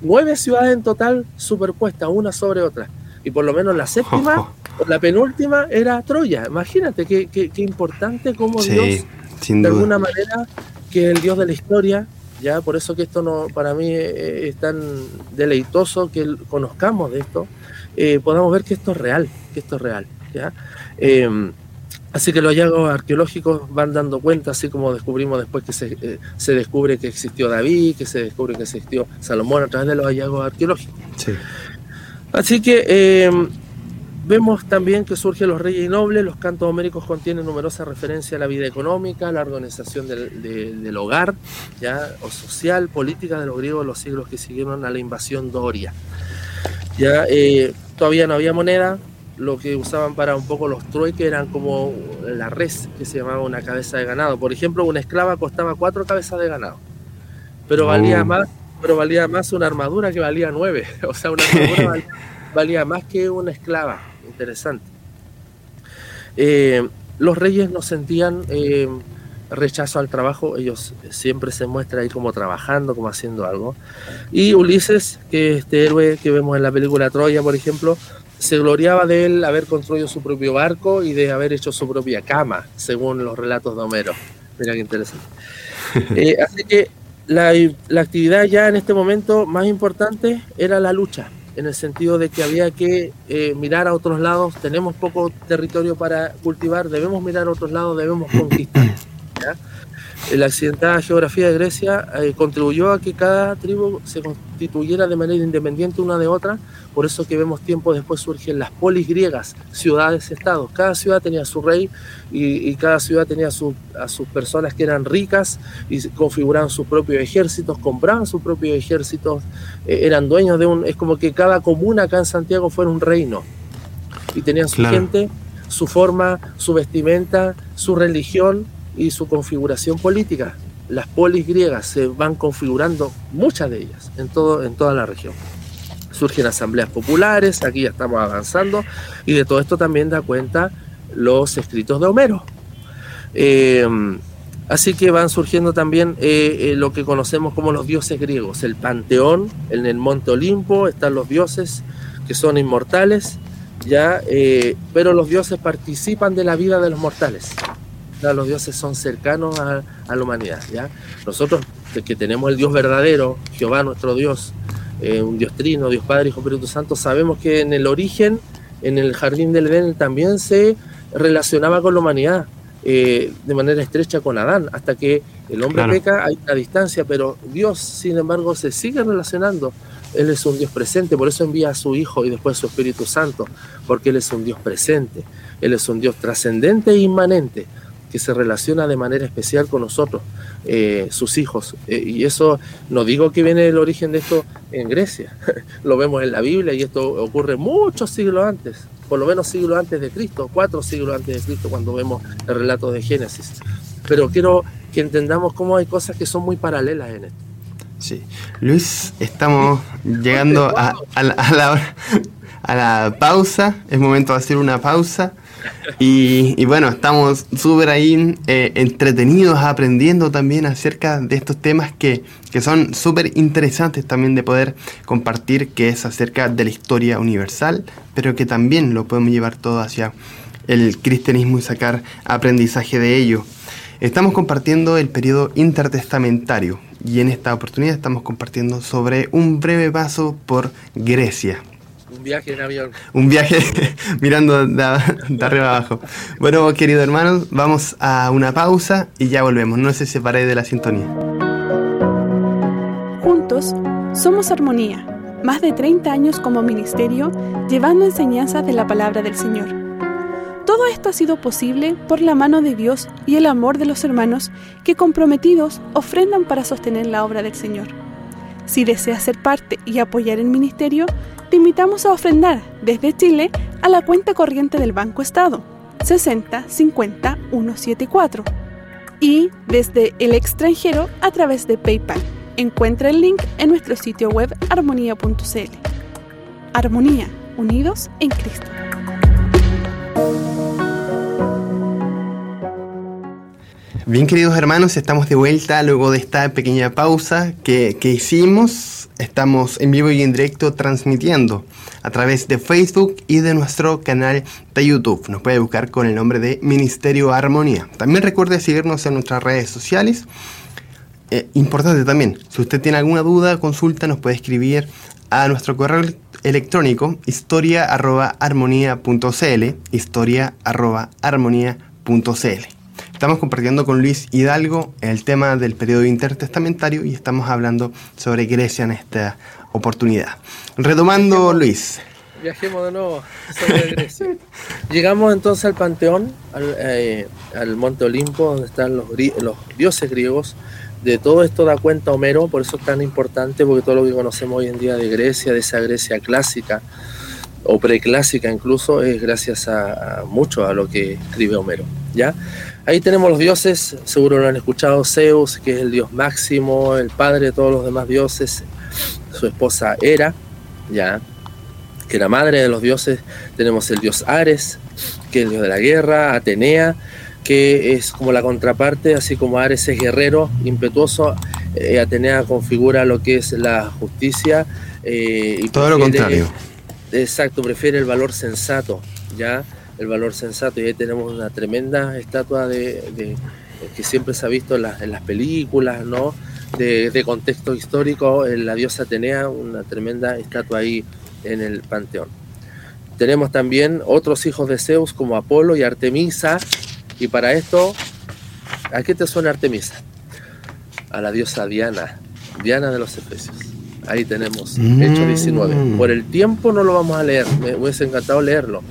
nueve ciudades en total superpuestas, una sobre otra. Y por lo menos la séptima, la penúltima, era Troya. Imagínate qué, qué, importante como Dios, de alguna manera, que el Dios de la historia Ya, por eso que esto no, para mí es tan deleitoso que conozcamos de esto, eh, podamos ver que esto es real, que esto es real. ¿ya? Em, así que los hallazgos arqueológicos van dando cuenta, así como descubrimos después que se, eh, se, descubre que existió David, que se descubre que existió Salomón a través de los hallazgos arqueológicos. Sí. Así que Vemos también que surgen los reyes y nobles, los cantos homéricos contienen numerosas referencias a la vida económica, la organización del, hogar, ya, o social, política de los griegos en los siglos que siguieron a la invasión doria. Ya, eh, todavía no había moneda, lo que usaban para un poco los trueques eran como la res, que se llamaba una cabeza de ganado. Por ejemplo, una esclava costaba cuatro cabezas de ganado, pero valía oh. más, pero valía más una armadura que valía nueve. O sea, una armadura valía más que una esclava interesante. Eh, los reyes no sentían eh, rechazo al trabajo, ellos siempre se muestran ahí como trabajando, como haciendo algo. Y Ulises, que este héroe que vemos en la película Troya, por ejemplo, se gloriaba de él haber construido su propio barco y de haber hecho su propia cama, según los relatos de Homero. Mira qué interesante. Eh, así que la, la actividad ya en este momento más importante era la lucha en el sentido de que había que eh, mirar a otros lados, tenemos poco territorio para cultivar, debemos mirar a otros lados, debemos conquistar. La accidentada geografía de Grecia eh, contribuyó a que cada tribu se constituyera de manera independiente una de otra, por eso que vemos tiempo después surgen las polis griegas, ciudades-estados. Cada ciudad tenía su rey y, cada ciudad tenía a sus personas que eran ricas y configuraban sus propios ejércitos, compraban sus propios ejércitos, eh, eran dueños de un... Es como que cada comuna acá en Santiago fuera un reino. Y tenían su gente, su forma, su vestimenta, su religión y su configuración política. Las polis griegas se van configurando, muchas de ellas, en, todo, en toda la región. Surgen asambleas populares, aquí ya estamos avanzando, y de todo esto también da cuenta los escritos de Homero. Eh, así que van surgiendo también eh, eh, lo que conocemos como los dioses griegos, el panteón, en el monte Olimpo están los dioses que son inmortales, ya, pero los dioses participan de la vida de los mortales los dioses son cercanos a, la humanidad. ¿ya? Nosotros que tenemos el Dios verdadero, Jehová nuestro Dios, eh, un Dios trino, Dios Padre, Hijo, Espíritu Santo, sabemos que en el origen, en el jardín del Edén, también se relacionaba con la humanidad eh, de manera estrecha con Adán, hasta que el hombre peca, hay una distancia, pero Dios, sin embargo, se sigue relacionando. Él es un Dios presente, por eso envía a su Hijo y después a su Espíritu Santo, porque Él es un Dios presente, Él es un Dios trascendente e inmanente que se relaciona de manera especial con nosotros, eh, sus hijos. Eh, y eso no digo que viene el origen de esto en Grecia, lo vemos en la Biblia y esto ocurre muchos siglos antes, por lo menos siglos antes de Cristo, cuatro siglos antes de Cristo cuando vemos el relato de Génesis. Pero quiero que entendamos cómo hay cosas que son muy paralelas en esto. Sí. Luis, estamos llegando a, la, a la pausa, es momento de hacer una pausa. Y, bueno, estamos súper ahí eh, entretenidos, aprendiendo también acerca de estos temas que, son súper interesantes también de poder compartir, que es acerca de la historia universal, pero que también lo podemos llevar todo hacia el cristianismo y sacar aprendizaje de ello. Estamos compartiendo el periodo intertestamentario y en esta oportunidad estamos compartiendo sobre un breve paso por Grecia. Un viaje en avión. Un viaje mirando de, arriba abajo. Bueno, queridos hermanos, vamos a una pausa y ya volvemos. No se separe de la sintonía. Juntos somos Armonía. Más de 30 años como ministerio llevando enseñanzas de la palabra del Señor. Todo esto ha sido posible por la mano de Dios y el amor de los hermanos que comprometidos ofrendan para sostener la obra del Señor. Si deseas ser parte y apoyar el ministerio, te invitamos a ofrendar desde Chile a la cuenta corriente del Banco Estado 60 50 174 y desde el extranjero a través de PayPal. Encuentra el link en nuestro sitio web armonía.cl. Armonía, unidos en Cristo. Bien queridos hermanos, estamos de vuelta luego de esta pequeña pausa que, que hicimos Estamos en vivo y en directo transmitiendo a través de Facebook y de nuestro canal de YouTube. Nos puede buscar con el nombre de Ministerio Armonía. También recuerde seguirnos en nuestras redes sociales. eh, importante también, si usted tiene alguna duda, consulta, nos puede escribir a nuestro correo electrónico historia.armonía.cl historia.armonía.cl Estamos compartiendo con Luis Hidalgo el tema del periodo intertestamentario y estamos hablando sobre Grecia en esta oportunidad. Retomando, Luis. Viajemos de nuevo sobre Grecia. Llegamos entonces al Panteón, al, eh, Monte Olimpo, donde están los, los dioses griegos. De todo esto da cuenta Homero, por eso es tan importante, porque todo lo que conocemos hoy en día de Grecia, de esa Grecia clásica o preclásica incluso, es gracias a, a mucho a lo que escribe Homero. ¿ya? Ahí tenemos los dioses, seguro lo han escuchado, Zeus, que es el dios máximo, el padre de todos los demás dioses, su esposa Hera, ya, que era madre de los dioses, tenemos el dios Ares, que es el dios de la guerra, Atenea, que es como la contraparte, así como Ares es guerrero, impetuoso, eh, Atenea configura lo que es la justicia. Eh, y Todo lo contrario. Exacto, prefiere el valor sensato, ¿ya? El valor sensato. Y ahí tenemos una tremenda estatua de, que siempre se ha visto en, en las películas, ¿no? De, contexto histórico, en la diosa Atenea, una tremenda estatua ahí en el panteón. Tenemos también otros hijos de Zeus como Apolo y Artemisa, y para esto, ¿a qué te suena Artemisa? A la diosa Diana, Diana de los Efesios. Ahí tenemos, hecho 19. Mm. Por el tiempo no lo vamos a leer, me hubiese encantado leerlo,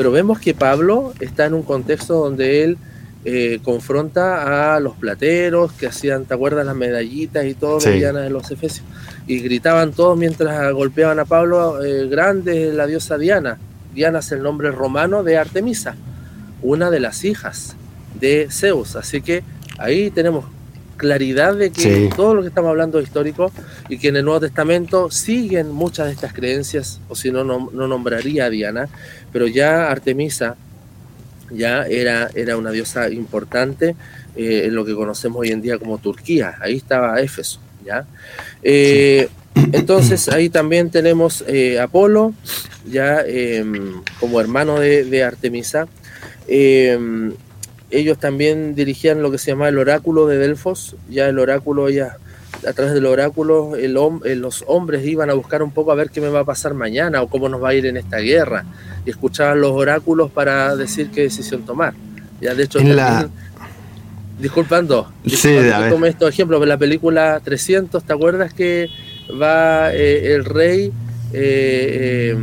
pero vemos que Pablo está en un contexto donde él eh, confronta a los plateros que hacían, ¿te acuerdas? Las medallitas y todo, sí. de los Efesios. Y gritaban todos mientras golpeaban a Pablo, eh, grande la diosa Diana. Diana es el nombre romano de Artemisa, una de las hijas de Zeus. Así que ahí tenemos claridad de que todo lo que estamos hablando es histórico y que en el Nuevo Testamento siguen muchas de estas creencias, o si no, no, nombraría a Diana, pero ya Artemisa ya era, era una diosa importante eh, en lo que conocemos hoy en día como Turquía, ahí estaba Éfeso, ¿ya? Eh, entonces ahí también tenemos eh, Apolo, ya em, como hermano de, de Artemisa, em, ellos también dirigían lo que se llama el oráculo de Delfos, ya el oráculo, ya a través del oráculo el, eh, los hombres iban a buscar un poco a ver qué me va a pasar mañana o cómo nos va a ir en esta guerra y escuchaban los oráculos para decir qué decisión tomar. Ya de hecho, disculpando, disculpando sí, estos ejemplos, la película 300, ¿te acuerdas que va eh, el rey, eh,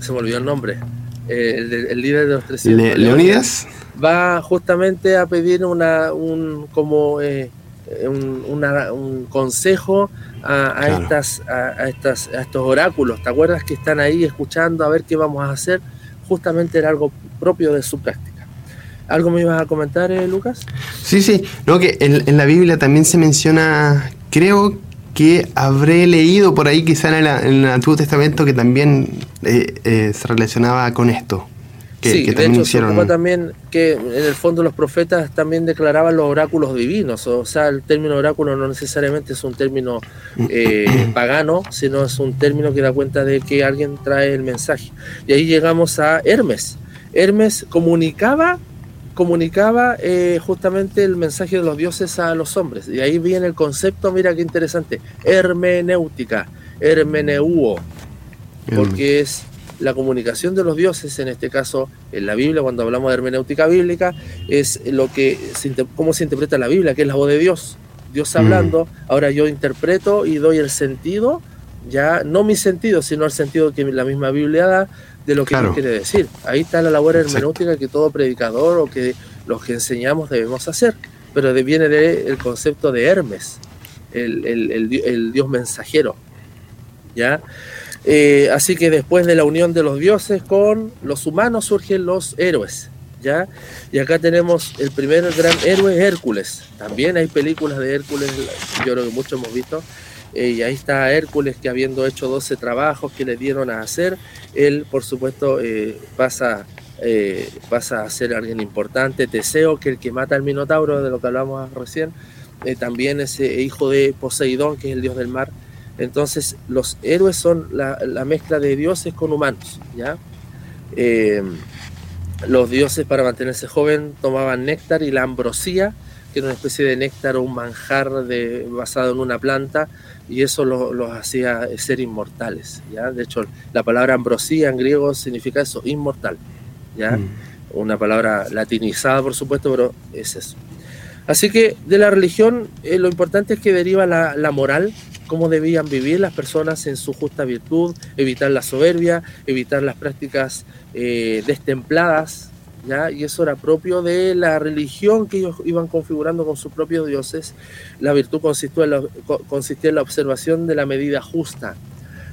se me olvidó el nombre, el, líder de los 300? Leonidas va justamente a pedir una, un, como, eh, un, consejo a, estas, a, estas, a estos oráculos. ¿Te acuerdas que están ahí escuchando a ver qué vamos a hacer? Justamente era algo propio de su práctica. ¿Algo me ibas a comentar, eh, Lucas? Sí, sí. No, que en, la Biblia también se menciona, creo que habré leído por ahí quizá en, el Antiguo Testamento que también eh, se relacionaba con esto sí, de hecho se también que en el fondo los profetas también declaraban los oráculos divinos, o sea, el término oráculo no necesariamente es un término eh, pagano, sino es un término que da cuenta de que alguien trae el mensaje. Y ahí llegamos a Hermes. Hermes comunicaba comunicaba eh, justamente el mensaje de los dioses a los hombres. Y ahí viene el concepto, mira qué interesante, hermenéutica, hermeneuo, porque es la comunicación de los dioses, en este caso en la Biblia, cuando hablamos de hermenéutica bíblica, es lo que cómo se interpreta la Biblia, que es la voz de Dios. Dios mm. hablando, ahora yo interpreto y doy el sentido, ya no mi sentido, sino el sentido que la misma Biblia da de lo que quiere decir. Ahí está la labor hermenéutica que todo predicador o que los que enseñamos debemos hacer, pero viene del concepto de Hermes, el, el Dios mensajero. ¿ya? Eh, así que después de la unión de los dioses con los humanos surgen los héroes. ¿ya? Y acá tenemos el primer gran héroe, Hércules. También hay películas de Hércules, yo creo que muchos hemos visto. Eh, y ahí está Hércules que habiendo hecho 12 trabajos que le dieron a hacer, él por supuesto eh, pasa, pasa a ser alguien importante. Teseo, que el que mata al Minotauro, de lo que hablamos recién, también es hijo de Poseidón, que es el dios del mar entonces, los héroes son la, mezcla de dioses con humanos, ¿ya? Eh, los dioses para mantenerse joven tomaban néctar y la ambrosía que era una especie de néctar o un manjar de, basado en una planta, y eso los hacía ser inmortales. ¿ya? De hecho, la palabra ambrosía en griego significa eso, inmortal. ¿ya? Mm. Una palabra latinizada, por supuesto, pero es eso. Así que de la religión eh, lo importante es que deriva la, la moral, cómo debían vivir las personas en su justa virtud, evitar la soberbia, evitar las prácticas eh, destempladas, ¿ya? y eso era propio de la religión que ellos iban configurando con sus propios dioses. La virtud consistía en la, consistía en la observación de la medida justa.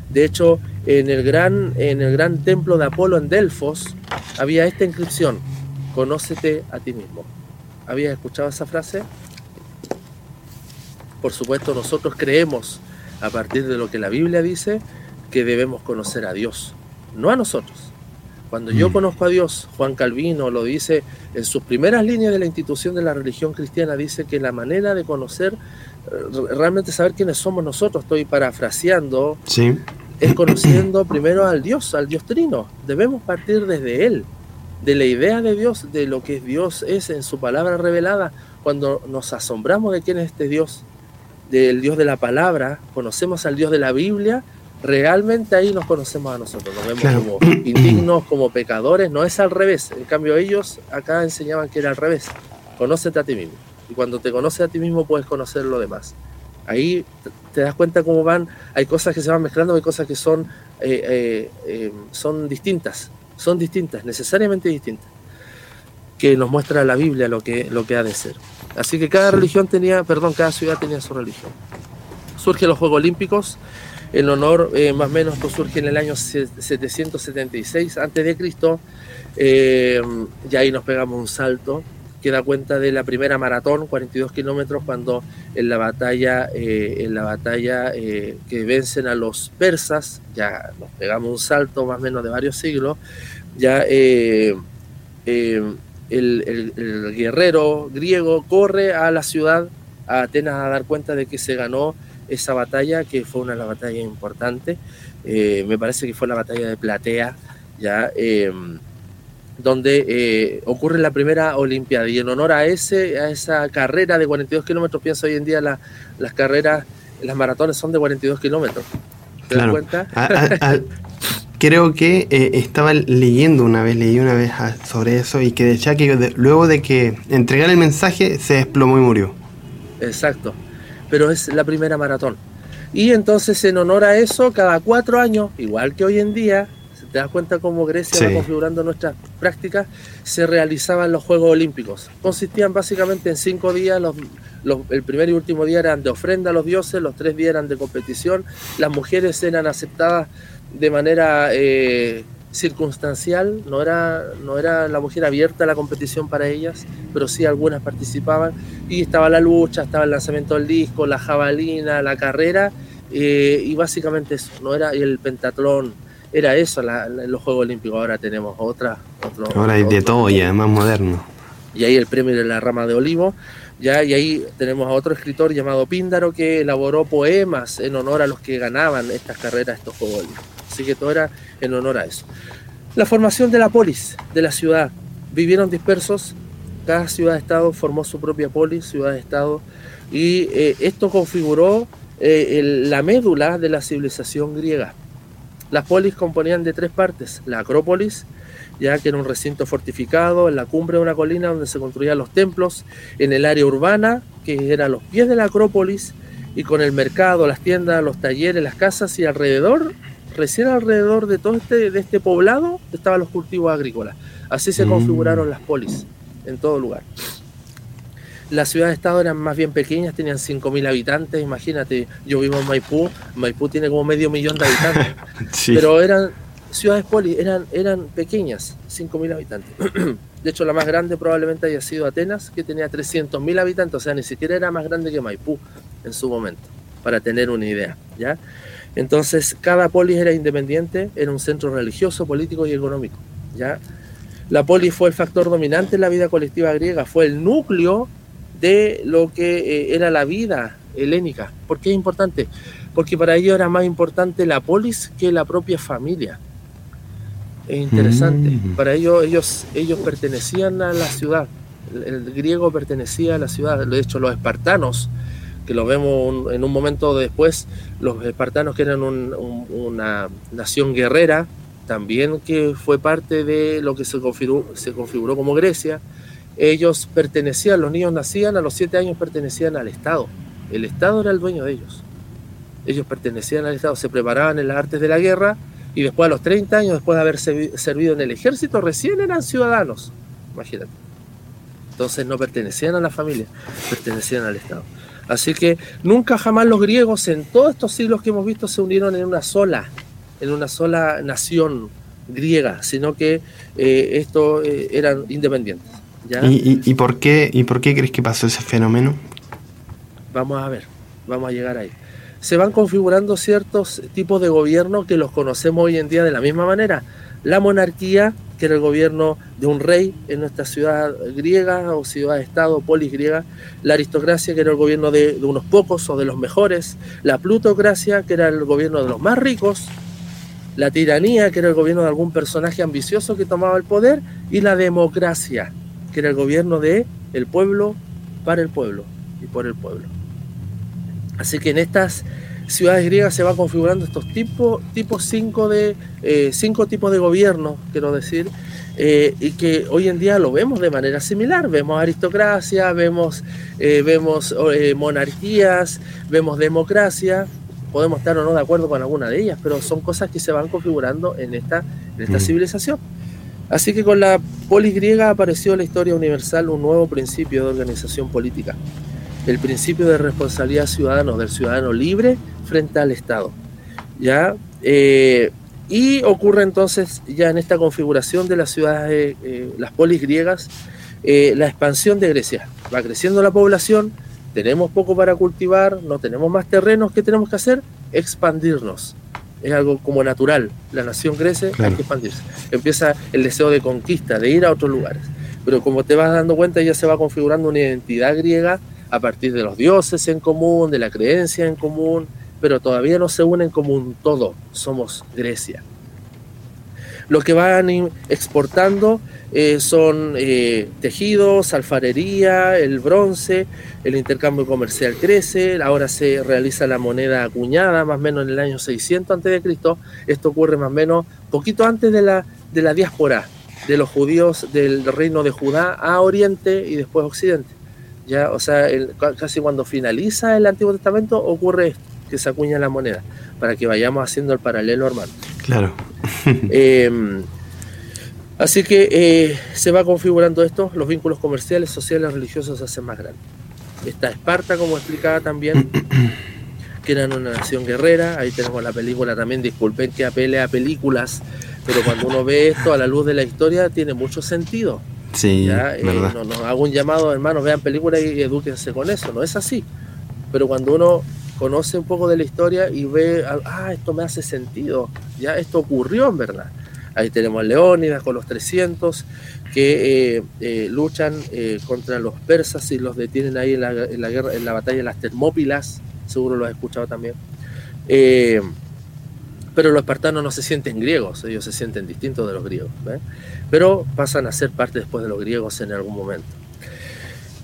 De hecho, en el, gran, en el gran templo de Apolo en Delfos había esta inscripción, conócete a ti mismo. ¿Habías escuchado esa frase? Por supuesto, nosotros creemos, a partir de lo que la Biblia dice, que debemos conocer a Dios, no a nosotros. Cuando yo mm. conozco a Dios, Juan Calvino lo dice en sus primeras líneas de la institución de la religión cristiana, dice que la manera de conocer, eh, realmente saber quiénes somos nosotros, estoy parafraseando, sí. es conociendo primero al Dios, al Dios Trino. Debemos partir desde Él, de la idea de Dios, de lo que Dios es en su palabra revelada. Cuando nos asombramos de quién es este Dios, del Dios de la palabra, conocemos al Dios de la Biblia, realmente ahí nos conocemos a nosotros, nos vemos como indignos, como pecadores, no es al revés. En cambio ellos acá enseñaban que era al revés, conócete a ti mismo. Y cuando te conoces a ti mismo puedes conocer lo demás. Ahí te das cuenta cómo van, hay cosas que se van mezclando, hay cosas que son, eh, eh, eh, son distintas, son distintas, necesariamente distintas, que nos muestra la Biblia lo que, lo que ha de ser. Así que cada religión tenía, perdón, cada ciudad tenía su religión. Surgen los Juegos Olímpicos, en honor, eh, más o menos, esto surge en el año 776 a.C. Eh, y ahí nos pegamos un salto que da cuenta de la primera maratón, 42 kilómetros, cuando en la batalla, eh, en la batalla eh, que vencen a los persas, ya nos pegamos un salto más o menos de varios siglos, ya el, guerrero griego corre a la ciudad, a Atenas, a dar cuenta de que se ganó esa batalla, que fue una de las batallas importantes. Eh, me parece que fue la batalla de Platea, ya em, donde eh, ocurre la primera Olimpiada. Y en honor a, ese, a esa carrera de 42 kilómetros, pienso hoy en día las carreras, las maratones son de 42 kilómetros. ¿Te das cuenta? creo que eh, estaba leyendo una vez, leí una vez sobre eso y que decía que luego de que entregara el mensaje se desplomó y murió. Exacto, pero es la primera maratón. Y entonces en honor a eso, cada cuatro años, igual que hoy en día, te das cuenta cómo Grecia va configurando nuestras prácticas, se realizaban los Juegos Olímpicos. Consistían básicamente en cinco días, el primer y último día eran de ofrenda a los dioses, los tres días eran de competición, las mujeres eran aceptadas de manera eh, circunstancial, no era, no era la mujer abierta a la competición para ellas, pero sí algunas participaban y estaba la lucha, estaba el lanzamiento del disco, la jabalina, la carrera eh, y básicamente eso, no era el pentatlón, era eso los Juegos Olímpicos, ahora tenemos otra. ahora hay de todo ya, más moderno. Y ahí el premio de la rama de olivo, ya, y ahí tenemos a otro escritor llamado Píndaro que elaboró poemas en honor a los que ganaban estas carreras, estos Juegos Olímpicos. Así que todo era en honor a eso. La formación de la polis, de la ciudad. Vivieron dispersos, cada ciudad-estado formó su propia polis, ciudad-estado, y eh, esto configuró eh, la médula de la civilización griega. Las polis componían de tres partes, la Acrópolis, ya que era un recinto fortificado en la cumbre de una colina donde se construían los templos, en el área urbana, que era a los pies de la Acrópolis, y con el mercado, las tiendas, los talleres, las casas y alrededor recién alrededor de todo este, de este poblado estaban los cultivos agrícolas. Así se mm. configuraron las polis en todo lugar. Las ciudades-estado eran más bien pequeñas, tenían 5.000 habitantes, imagínate, yo vivo en Maipú, Maipú tiene como medio millón de habitantes, pero eran ciudades polis, eran, eran pequeñas, 5.000 habitantes. De hecho, la más grande probablemente haya sido Atenas, que tenía 300.000 habitantes, o sea, ni siquiera era más grande que Maipú en su momento, para tener una idea, ¿ya? Entonces, cada polis era independiente, era un centro religioso, político y económico. ¿ya? La polis fue el factor dominante en la vida colectiva griega, fue el núcleo de lo que eh, era la vida helénica. ¿Por qué es importante? Porque para ellos era más importante la polis que la propia familia. Es interesante. Mm. Para ellos, ellos, ellos pertenecían a la ciudad. El, griego pertenecía a la ciudad, de hecho los espartanos, que lo vemos en un momento después, los espartanos que eran una nación guerrera, también que fue parte de lo que se configuró, se configuró como Grecia, ellos pertenecían, los niños nacían, a los siete años pertenecían al Estado. El Estado era el dueño de ellos. Ellos pertenecían al Estado, se preparaban en las artes de la guerra y después a los 30 años, después de haber servido en el ejército, recién eran ciudadanos. Imagínate. Entonces no pertenecían a la familia, pertenecían al Estado. Así que nunca jamás los griegos en todos estos siglos que hemos visto se unieron en una sola, en una sola nación griega, sino que eh, estos eh, eran independientes. ¿Y, por qué, ¿Y por qué crees que pasó ese fenómeno? Vamos a ver, vamos a llegar ahí. Se van configurando ciertos tipos de gobierno que los conocemos hoy en día de la misma manera. La monarquía, que era el gobierno de un rey en nuestra ciudad griega o ciudad-estado, polis griega. La aristocracia, que era el gobierno de, de unos pocos o de los mejores. La plutocracia, que era el gobierno de los más ricos la tiranía, que era el gobierno de algún personaje ambicioso que tomaba el poder, y la democracia, que era el gobierno de el pueblo para el pueblo y por el pueblo. Así que en estas ciudades griegas se va configurando estos tipos tipos cinco de eh, cinco tipos de gobierno, quiero decir, eh, y que hoy en día lo vemos de manera similar. Vemos aristocracia, vemos, eh, vemos monarquías, vemos democracia. Podemos estar o no de acuerdo con alguna de ellas, pero son cosas que se van configurando en esta, en esta mm. civilización. Así que con la polis griega apareció en la historia universal un nuevo principio de organización política, el principio de responsabilidad ciudadana, del ciudadano libre frente al Estado. ¿ya? Eh, y ocurre entonces ya en esta configuración de las ciudades, eh, las polis griegas, eh, la expansión de Grecia. Va creciendo la población, tenemos poco para cultivar, no tenemos más terrenos, ¿qué tenemos que hacer? Expandirnos es algo como natural. La nación crece, hay que expandirse. Empieza el deseo de conquista, de ir a otros lugares. Pero como te vas dando cuenta, ya se va configurando una identidad griega a partir de los dioses en común, de la creencia en común, pero todavía no se unen como un todo. Somos Grecia. Lo que van exportando eh, son eh, tejidos, alfarería, el bronce, el intercambio comercial crece, ahora se realiza la moneda acuñada más o menos en el año 600 a.C. Esto ocurre más o menos poquito antes de la, de la diáspora de los judíos del reino de Judá a Oriente y después Occidente. Ya, o sea, casi cuando finaliza el Antiguo Testamento ocurre esto, que se acuña la moneda, para que vayamos haciendo el paralelo, hermano. Claro. Em, así que eh, se va configurando esto, los vínculos comerciales, sociales, religiosos se hacen más grandes. Está Esparta, como explicaba también, que era una nación guerrera. Ahí tenemos la película también, disculpen que apele a películas, pero cuando uno ve esto a la luz de la historia tiene mucho sentido. Sí, eh, no, no, hago un llamado, hermanos, vean películas y edúquense con eso, no es así. Pero cuando uno conoce un poco de la historia y ve, ah, esto me hace sentido, ya esto ocurrió en verdad. Ahí tenemos a Leónidas con los 300 que eh, eh, luchan eh, contra los persas y los detienen ahí en la, guerra, en la batalla de las Termópilas, seguro lo has escuchado también. pero los espartanos no se sienten griegos, ellos se sienten distintos de los griegos, pero pasan a ser parte después de los griegos en algún momento.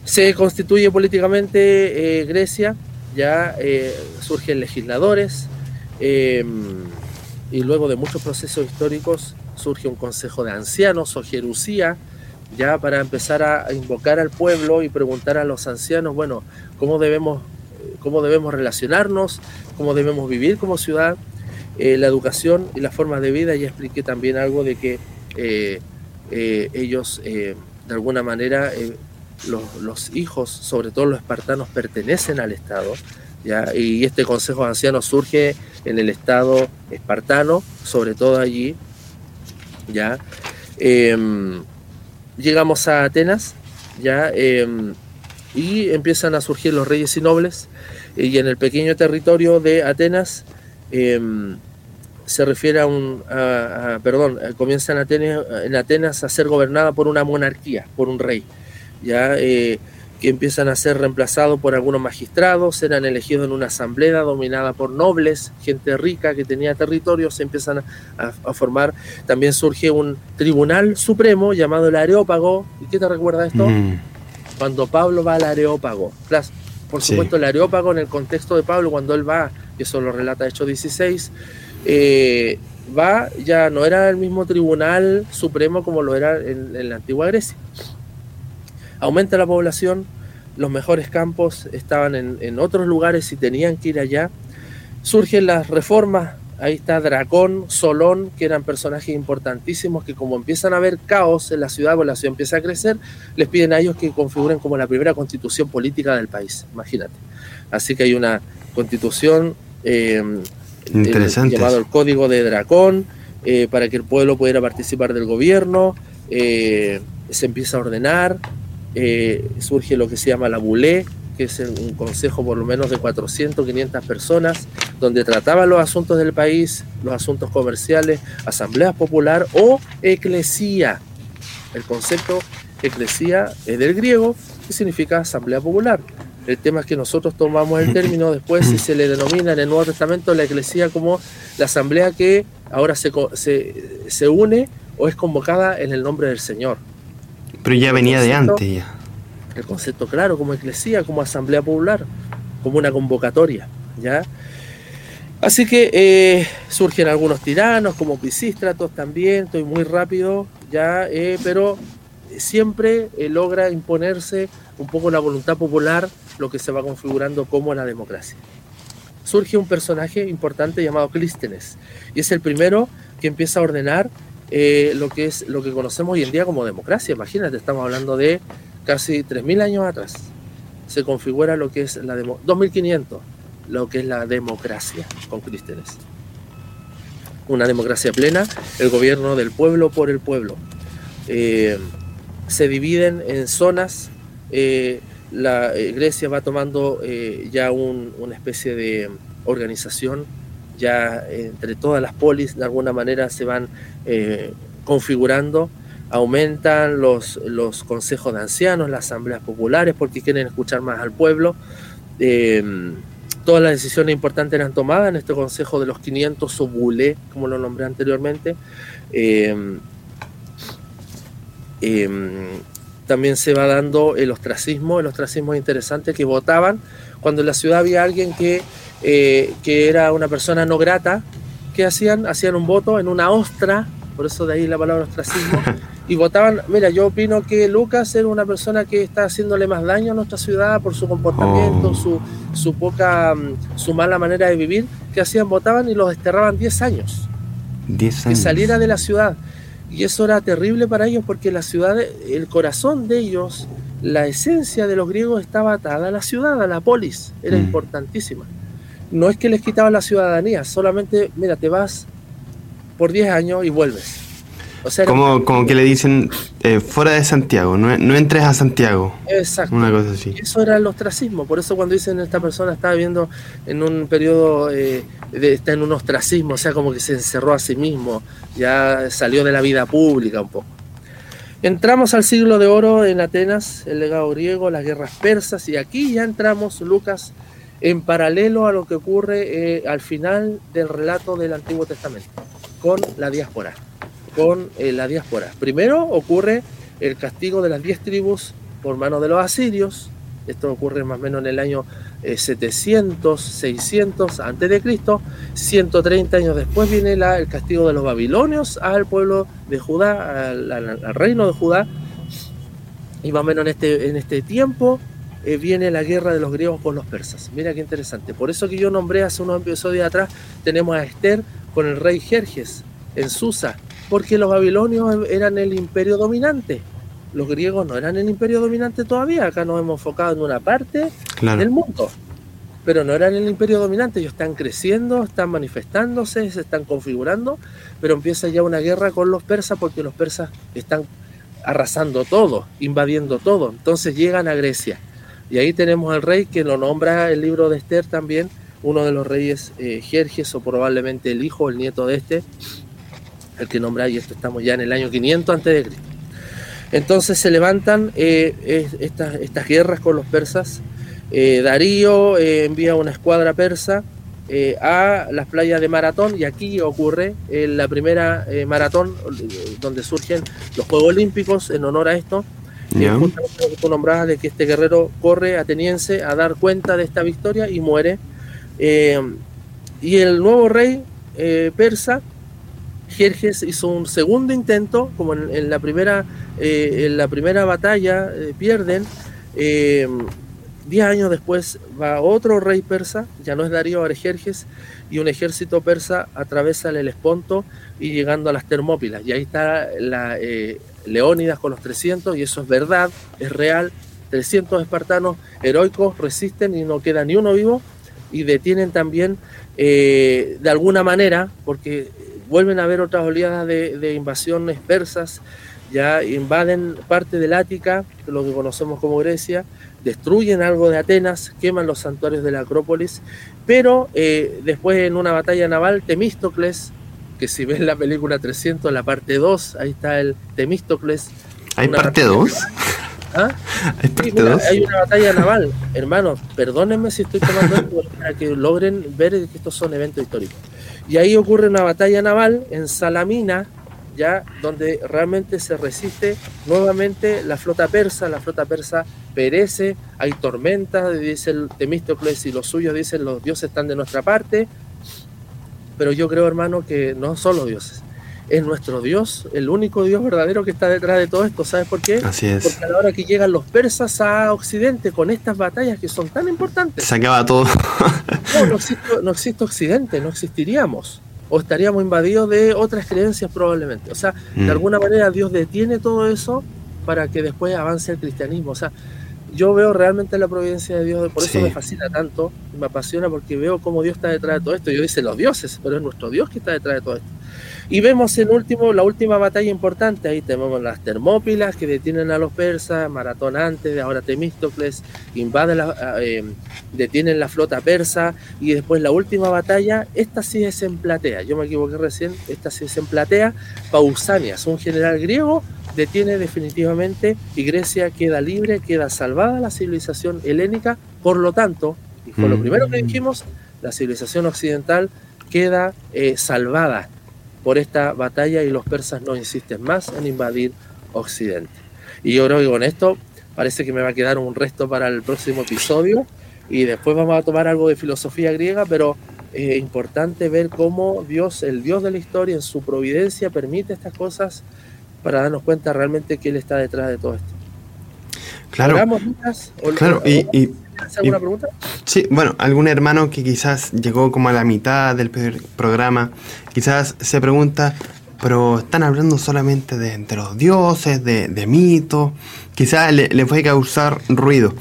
Se constituye políticamente Grecia, ya eh, surgen legisladores em, y luego de muchos procesos históricos surge un consejo de ancianos o jerusía, ya para empezar a invocar al pueblo y preguntar a los ancianos, bueno, cómo debemos, cómo debemos relacionarnos, cómo debemos vivir como ciudad, eh, la educación y la forma de vida. Ya expliqué también algo de que eh, ellos de alguna manera los, hijos, sobre todo los espartanos, pertenecen al Estado, y este Consejo de Ancianos surge en el Estado espartano, sobre todo allí. ¿ya? Em, llegamos a Atenas, ¿ya? Em, y empiezan a surgir los reyes y nobles, y en el pequeño territorio de Atenas em, se refiere a un, perdón, comienza en Atenas, en Atenas a ser gobernada por una monarquía, por un rey. ¿Ya? Eh, que empiezan a ser reemplazados por algunos magistrados, eran elegidos en una asamblea dominada por nobles, gente rica que tenía territorio, se empiezan a, formar. También surge un tribunal supremo llamado el Areópago. ¿Y qué te recuerda esto? Mm. Cuando Pablo va al Areópago. Por supuesto, el Areópago en el contexto de Pablo, cuando él va, que eso lo relata Hechos 16, eh, va, ya no era el mismo tribunal supremo como lo era en la antigua Grecia aumenta la población, los mejores campos estaban en, otros lugares y tenían que ir allá. Surgen las reformas, ahí está Dracón, Solón, que eran personajes importantísimos que como empiezan a haber caos en la ciudad, o la ciudad empieza a crecer, les piden a ellos que configuren como la primera constitución política del país, imagínate. Así que hay una constitución eh, llamado el Código de Dracón, eh, para que el pueblo pudiera participar del gobierno, eh, se empieza a ordenar, eh, surge lo que se llama la Bulé, que es un consejo por lo menos de 400, 500 personas, donde trataban los asuntos del país, los asuntos comerciales, asamblea popular o eclesía. El concepto eclesía es del griego, que significa asamblea popular. El tema es que nosotros tomamos el término después y se le denomina en el Nuevo Testamento la eclesía como la asamblea que ahora se, se, se une o es convocada en el nombre del Señor. Pero ya venía de antes ya. El concepto claro, como eclesía, como asamblea popular, como una convocatoria, ¿ya? Así que eh, surgen algunos tiranos, como Pisístratos también, estoy muy rápido, ya, eh, pero siempre eh, logra imponerse un poco la voluntad popular, lo que se va configurando como la democracia. Surge un personaje importante llamado Clístenes, y es el primero que empieza a ordenar eh, lo que es lo que conocemos hoy en día como democracia. Imagínate, estamos hablando de casi 3.000 años atrás. Se configura lo que es la demo, 2.500, lo que es la democracia con Clístenes. Una democracia plena, el gobierno del pueblo por el pueblo. Eh, se dividen en zonas. Eh, la Grecia va tomando ya una especie de organización ya entre todas las polis de alguna manera se van eh, configurando, aumentan los, los consejos de ancianos, las asambleas populares porque quieren escuchar más al pueblo. Eh, todas las decisiones importantes eran tomadas en este consejo de los 500 o bulé, como lo nombré anteriormente. Eh, también se va dando el ostracismo, el ostracismo es interesante, que votaban cuando en la ciudad había alguien que eh, que era una persona no grata, ¿qué hacían? Hacían un voto en una ostra, por eso de ahí la palabra ostracismo, y votaban, mira, yo opino que Lucas era una persona que está haciéndole más daño a nuestra ciudad por su comportamiento, oh. su, poca, mm, su mala manera de vivir, que hacían, votaban y los desterraban 10 años. 10 años. Que saliera de la ciudad. Y eso era terrible para ellos porque la ciudad, el corazón de ellos, la esencia de los griegos estaba atada a la ciudad, a la polis, era mm. importantísima no es que les quitaban la ciudadanía, solamente, mira, te vas por 10 años y vuelves. O sea, como, como que le dicen eh, fuera de Santiago, no, entres a Santiago. Exacto. Una cosa así. Eso era el ostracismo. Por eso cuando dicen esta persona estaba viviendo en un periodo, eh, de, está en un ostracismo, o sea, como que se encerró a sí mismo, ya salió de la vida pública un poco. Entramos al siglo de oro en Atenas, el legado griego, las guerras persas, y aquí ya entramos, Lucas, en paralelo a lo que ocurre eh, al final del relato del Antiguo Testamento, con la diáspora, con eh, la diáspora. Primero ocurre el castigo de las diez tribus por mano de los asirios, esto ocurre más o menos en el año 700, 600 antes de Cristo. 130 años después viene el castigo de los babilonios al pueblo de Judá, al, reino de Judá. Y más o menos en este, en este tiempo eh, viene la guerra de los griegos con los persas. Mira qué interesante. Por eso que yo nombré hace unos episodios atrás, tenemos a Esther con el rey Jerjes en Susa, porque los babilonios eran el imperio dominante. Los griegos no eran el imperio dominante todavía. Acá nos hemos enfocado en una parte del mundo. Pero no eran el imperio dominante. Ellos están creciendo, están manifestándose, se están configurando. Pero empieza ya una guerra con los persas porque los persas están arrasando todo, invadiendo todo. Entonces llegan a Grecia. Y ahí tenemos al rey que lo nombra el libro de Esther también, uno de los reyes eh, Jerjes o probablemente el hijo el nieto de este, el que nombra, y esto estamos ya en el año 500 antes de Cristo. Entonces se levantan eh, estas, estas, guerras con los persas. Eh, Darío eh, envía una escuadra persa a las playas de Maratón y aquí ocurre la primera maratón donde surgen los Juegos Olímpicos en honor a esto. Yeah. Justamente tú nombrabas de que este guerrero corre ateniense a dar cuenta de esta victoria y muere. y el nuevo rey persa Jerjes hizo un segundo intento, como en, la, primera, eh, en la primera batalla eh, pierden. Eh, diez años después va otro rey persa, ya no es Darío, ahora es Jerjes, y un ejército persa atraviesa el Helesponto y llegando a las Termópilas. Y ahí está la Leónidas con los 300, y eso es verdad, es real. 300 espartanos heroicos resisten y no queda ni uno vivo y detienen también de alguna manera, porque vuelven a haber otras oleadas de, invasiones persas, ya invaden parte del Ática, lo que conocemos como Grecia, destruyen algo de Atenas, queman los santuarios de la Acrópolis, pero eh, después en una batalla naval, Temístocles, que si ves la película 300, la parte 2, ahí está el Temístocles. ¿Hay parte 2? ¿Ah? ¿Hay, una batalla naval, hermanos, perdónenme si estoy tomando esto para que logren ver que estos son eventos históricos. Y ahí ocurre una batalla naval en Salamina, ya donde realmente se resiste nuevamente la flota persa, la flota persa perece, hay tormentas, dice el Temístocles y los suyos dicen los dioses están de nuestra parte, pero yo creo hermano que no son los dioses, es nuestro Dios, el único Dios verdadero que está detrás de todo esto. ¿Sabes por qué? Así es. Porque a la hora que llegan los persas a Occidente con estas batallas que son tan importantes. Se acaba todo. no, existe, Occidente, no existiríamos. O estaríamos invadidos de otras creencias probablemente. O sea, de mm. alguna manera Dios detiene todo eso para que después avance el cristianismo. O sea, yo veo realmente la providencia de Dios, por eso me fascina tanto, me apasiona porque veo cómo Dios está detrás de todo esto. Yo dice los dioses, pero es nuestro Dios que está detrás de todo esto. Y vemos en último la última batalla importante, ahí tenemos las Termópilas que detienen a los persas, Maratón antes, ahora Temístocles, invade la, eh, detienen la flota persa y después la última batalla, esta sí es en Platea, yo me equivoqué recién, esta sí es en Platea, Pausanias, un general griego, detiene definitivamente y Grecia queda libre, queda salvada la civilización helénica, por lo tanto, y fue lo mm. primero que dijimos, la civilización occidental queda eh, salvada por esta batalla y los persas no insisten más en invadir Occidente. Y yo creo que con esto parece que me va a quedar un resto para el próximo episodio y después vamos a tomar algo de filosofía griega, pero es importante ver cómo Dios, el Dios de la historia, en su providencia permite estas cosas para darnos cuenta realmente que Él está detrás de todo esto. Claro. claro, y, alguna pregunta? Sí, bueno, algún hermano que quizás llegó como a la mitad del programa, quizás se pregunta, pero están hablando solamente de, los dioses, de, mitos, quizás le, le, puede causar ruido.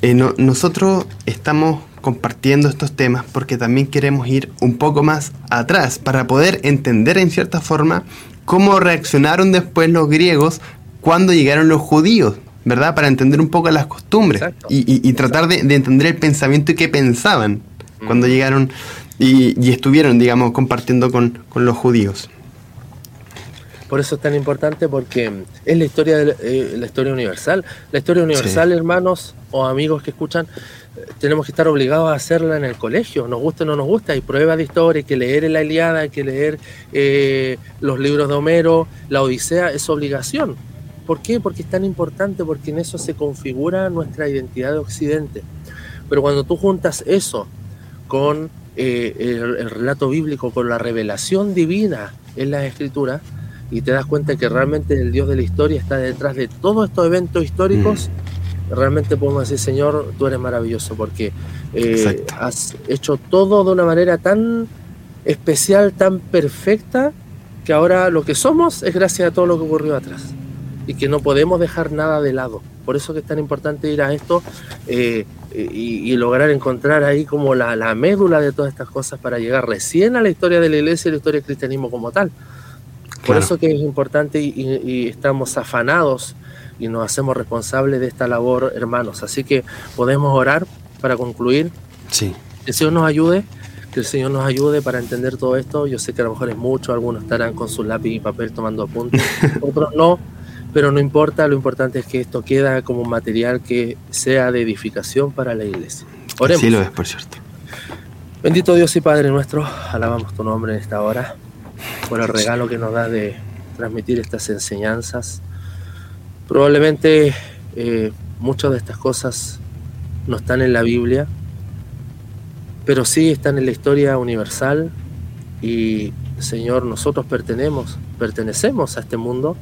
Eh, nosotros estamos compartiendo estos temas porque también queremos ir un poco más atrás para poder entender en cierta forma cómo reaccionaron después los griegos cuando llegaron los judíos. ¿verdad? Para entender un poco las costumbres y, tratar de, entender el pensamiento y qué pensaban cuando llegaron y, estuvieron, digamos, compartiendo con, los judíos. Por eso es tan importante porque es la historia, de, eh, la historia universal. La historia universal, hermanos o amigos que escuchan, tenemos que estar obligados a hacerla en el colegio, nos gusta o no nos gusta, hay pruebas de historia, hay que leer la Iliada, hay que leer eh, los libros de Homero, la Odisea, es obligación. ¿Por qué? Porque es tan importante, porque en eso se configura nuestra identidad de Occidente. Pero cuando tú juntas eso con eh, el, relato bíblico, con la revelación divina en la escritura, y te das cuenta que realmente el Dios de la historia está detrás de todos estos eventos históricos, mm. realmente podemos decir, Señor, tú eres maravilloso, porque eh, has hecho todo de una manera tan especial, tan perfecta, que ahora lo que somos es gracias a todo lo que ocurrió atrás y que no podemos dejar nada de lado. Por eso que es tan importante ir a esto eh, y, lograr encontrar ahí como la, médula de todas estas cosas para llegar recién a la historia de la iglesia y la historia del cristianismo como tal. Por eso que es importante y, estamos afanados y nos hacemos responsables de esta labor, hermanos. Así que podemos orar para concluir. Sí. Que el Señor nos ayude, que el Señor nos ayude para entender todo esto. Yo sé que a lo mejor es mucho, algunos estarán con su lápiz y papel tomando apuntes, otros no pero no importa, lo importante es que esto queda como un material que sea de edificación para la iglesia. Oremos. Sí lo es, por cierto. Bendito Dios y Padre nuestro, alabamos tu nombre en esta hora, por el regalo que nos da de transmitir estas enseñanzas. Probablemente eh, muchas de estas cosas no están en la Biblia, pero sí están en la historia universal y Señor, nosotros pertenecemos, pertenecemos a este mundo.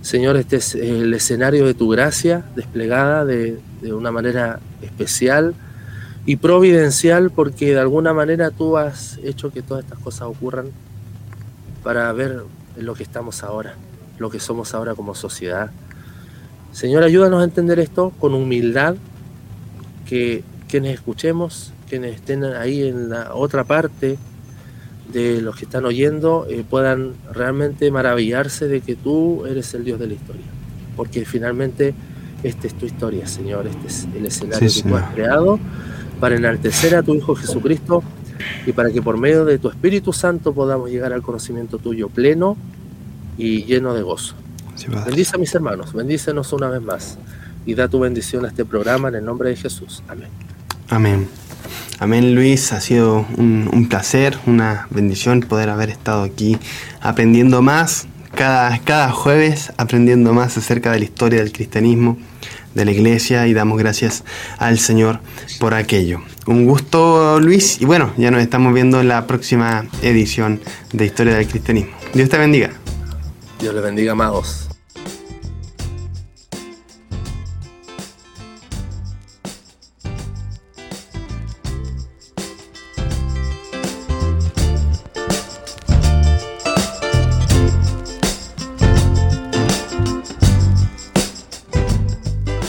Señor, este es el escenario de tu gracia desplegada de, de una manera especial y providencial porque de alguna manera tú has hecho que todas estas cosas ocurran para ver lo que estamos ahora, lo que somos ahora como sociedad. Señor, ayúdanos a entender esto con humildad, que quienes escuchemos, quienes estén ahí en la otra parte de los que están oyendo, eh, puedan realmente maravillarse de que tú eres el Dios de la historia. Porque finalmente esta es tu historia, Señor, este es el escenario que tú has creado para enaltecer a tu Hijo Jesucristo y para que por medio de tu Espíritu Santo podamos llegar al conocimiento tuyo pleno y lleno de gozo. Bendice a mis hermanos, bendícenos una vez más y da tu bendición a este programa en el nombre de Jesús. Amén. Amén. Amén Luis, ha sido un, placer, una bendición poder haber estado aquí aprendiendo más, cada, cada jueves aprendiendo más acerca de la historia del cristianismo, de la iglesia y damos gracias al Señor por aquello. Un gusto Luis y bueno, ya nos estamos viendo en la próxima edición de Historia del Cristianismo. Dios te bendiga. Dios le bendiga, magos.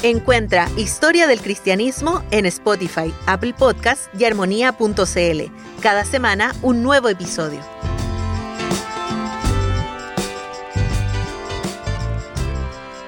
Encuentra Historia del Cristianismo en Spotify, Apple Podcast y armonía.cl. Cada semana un nuevo episodio.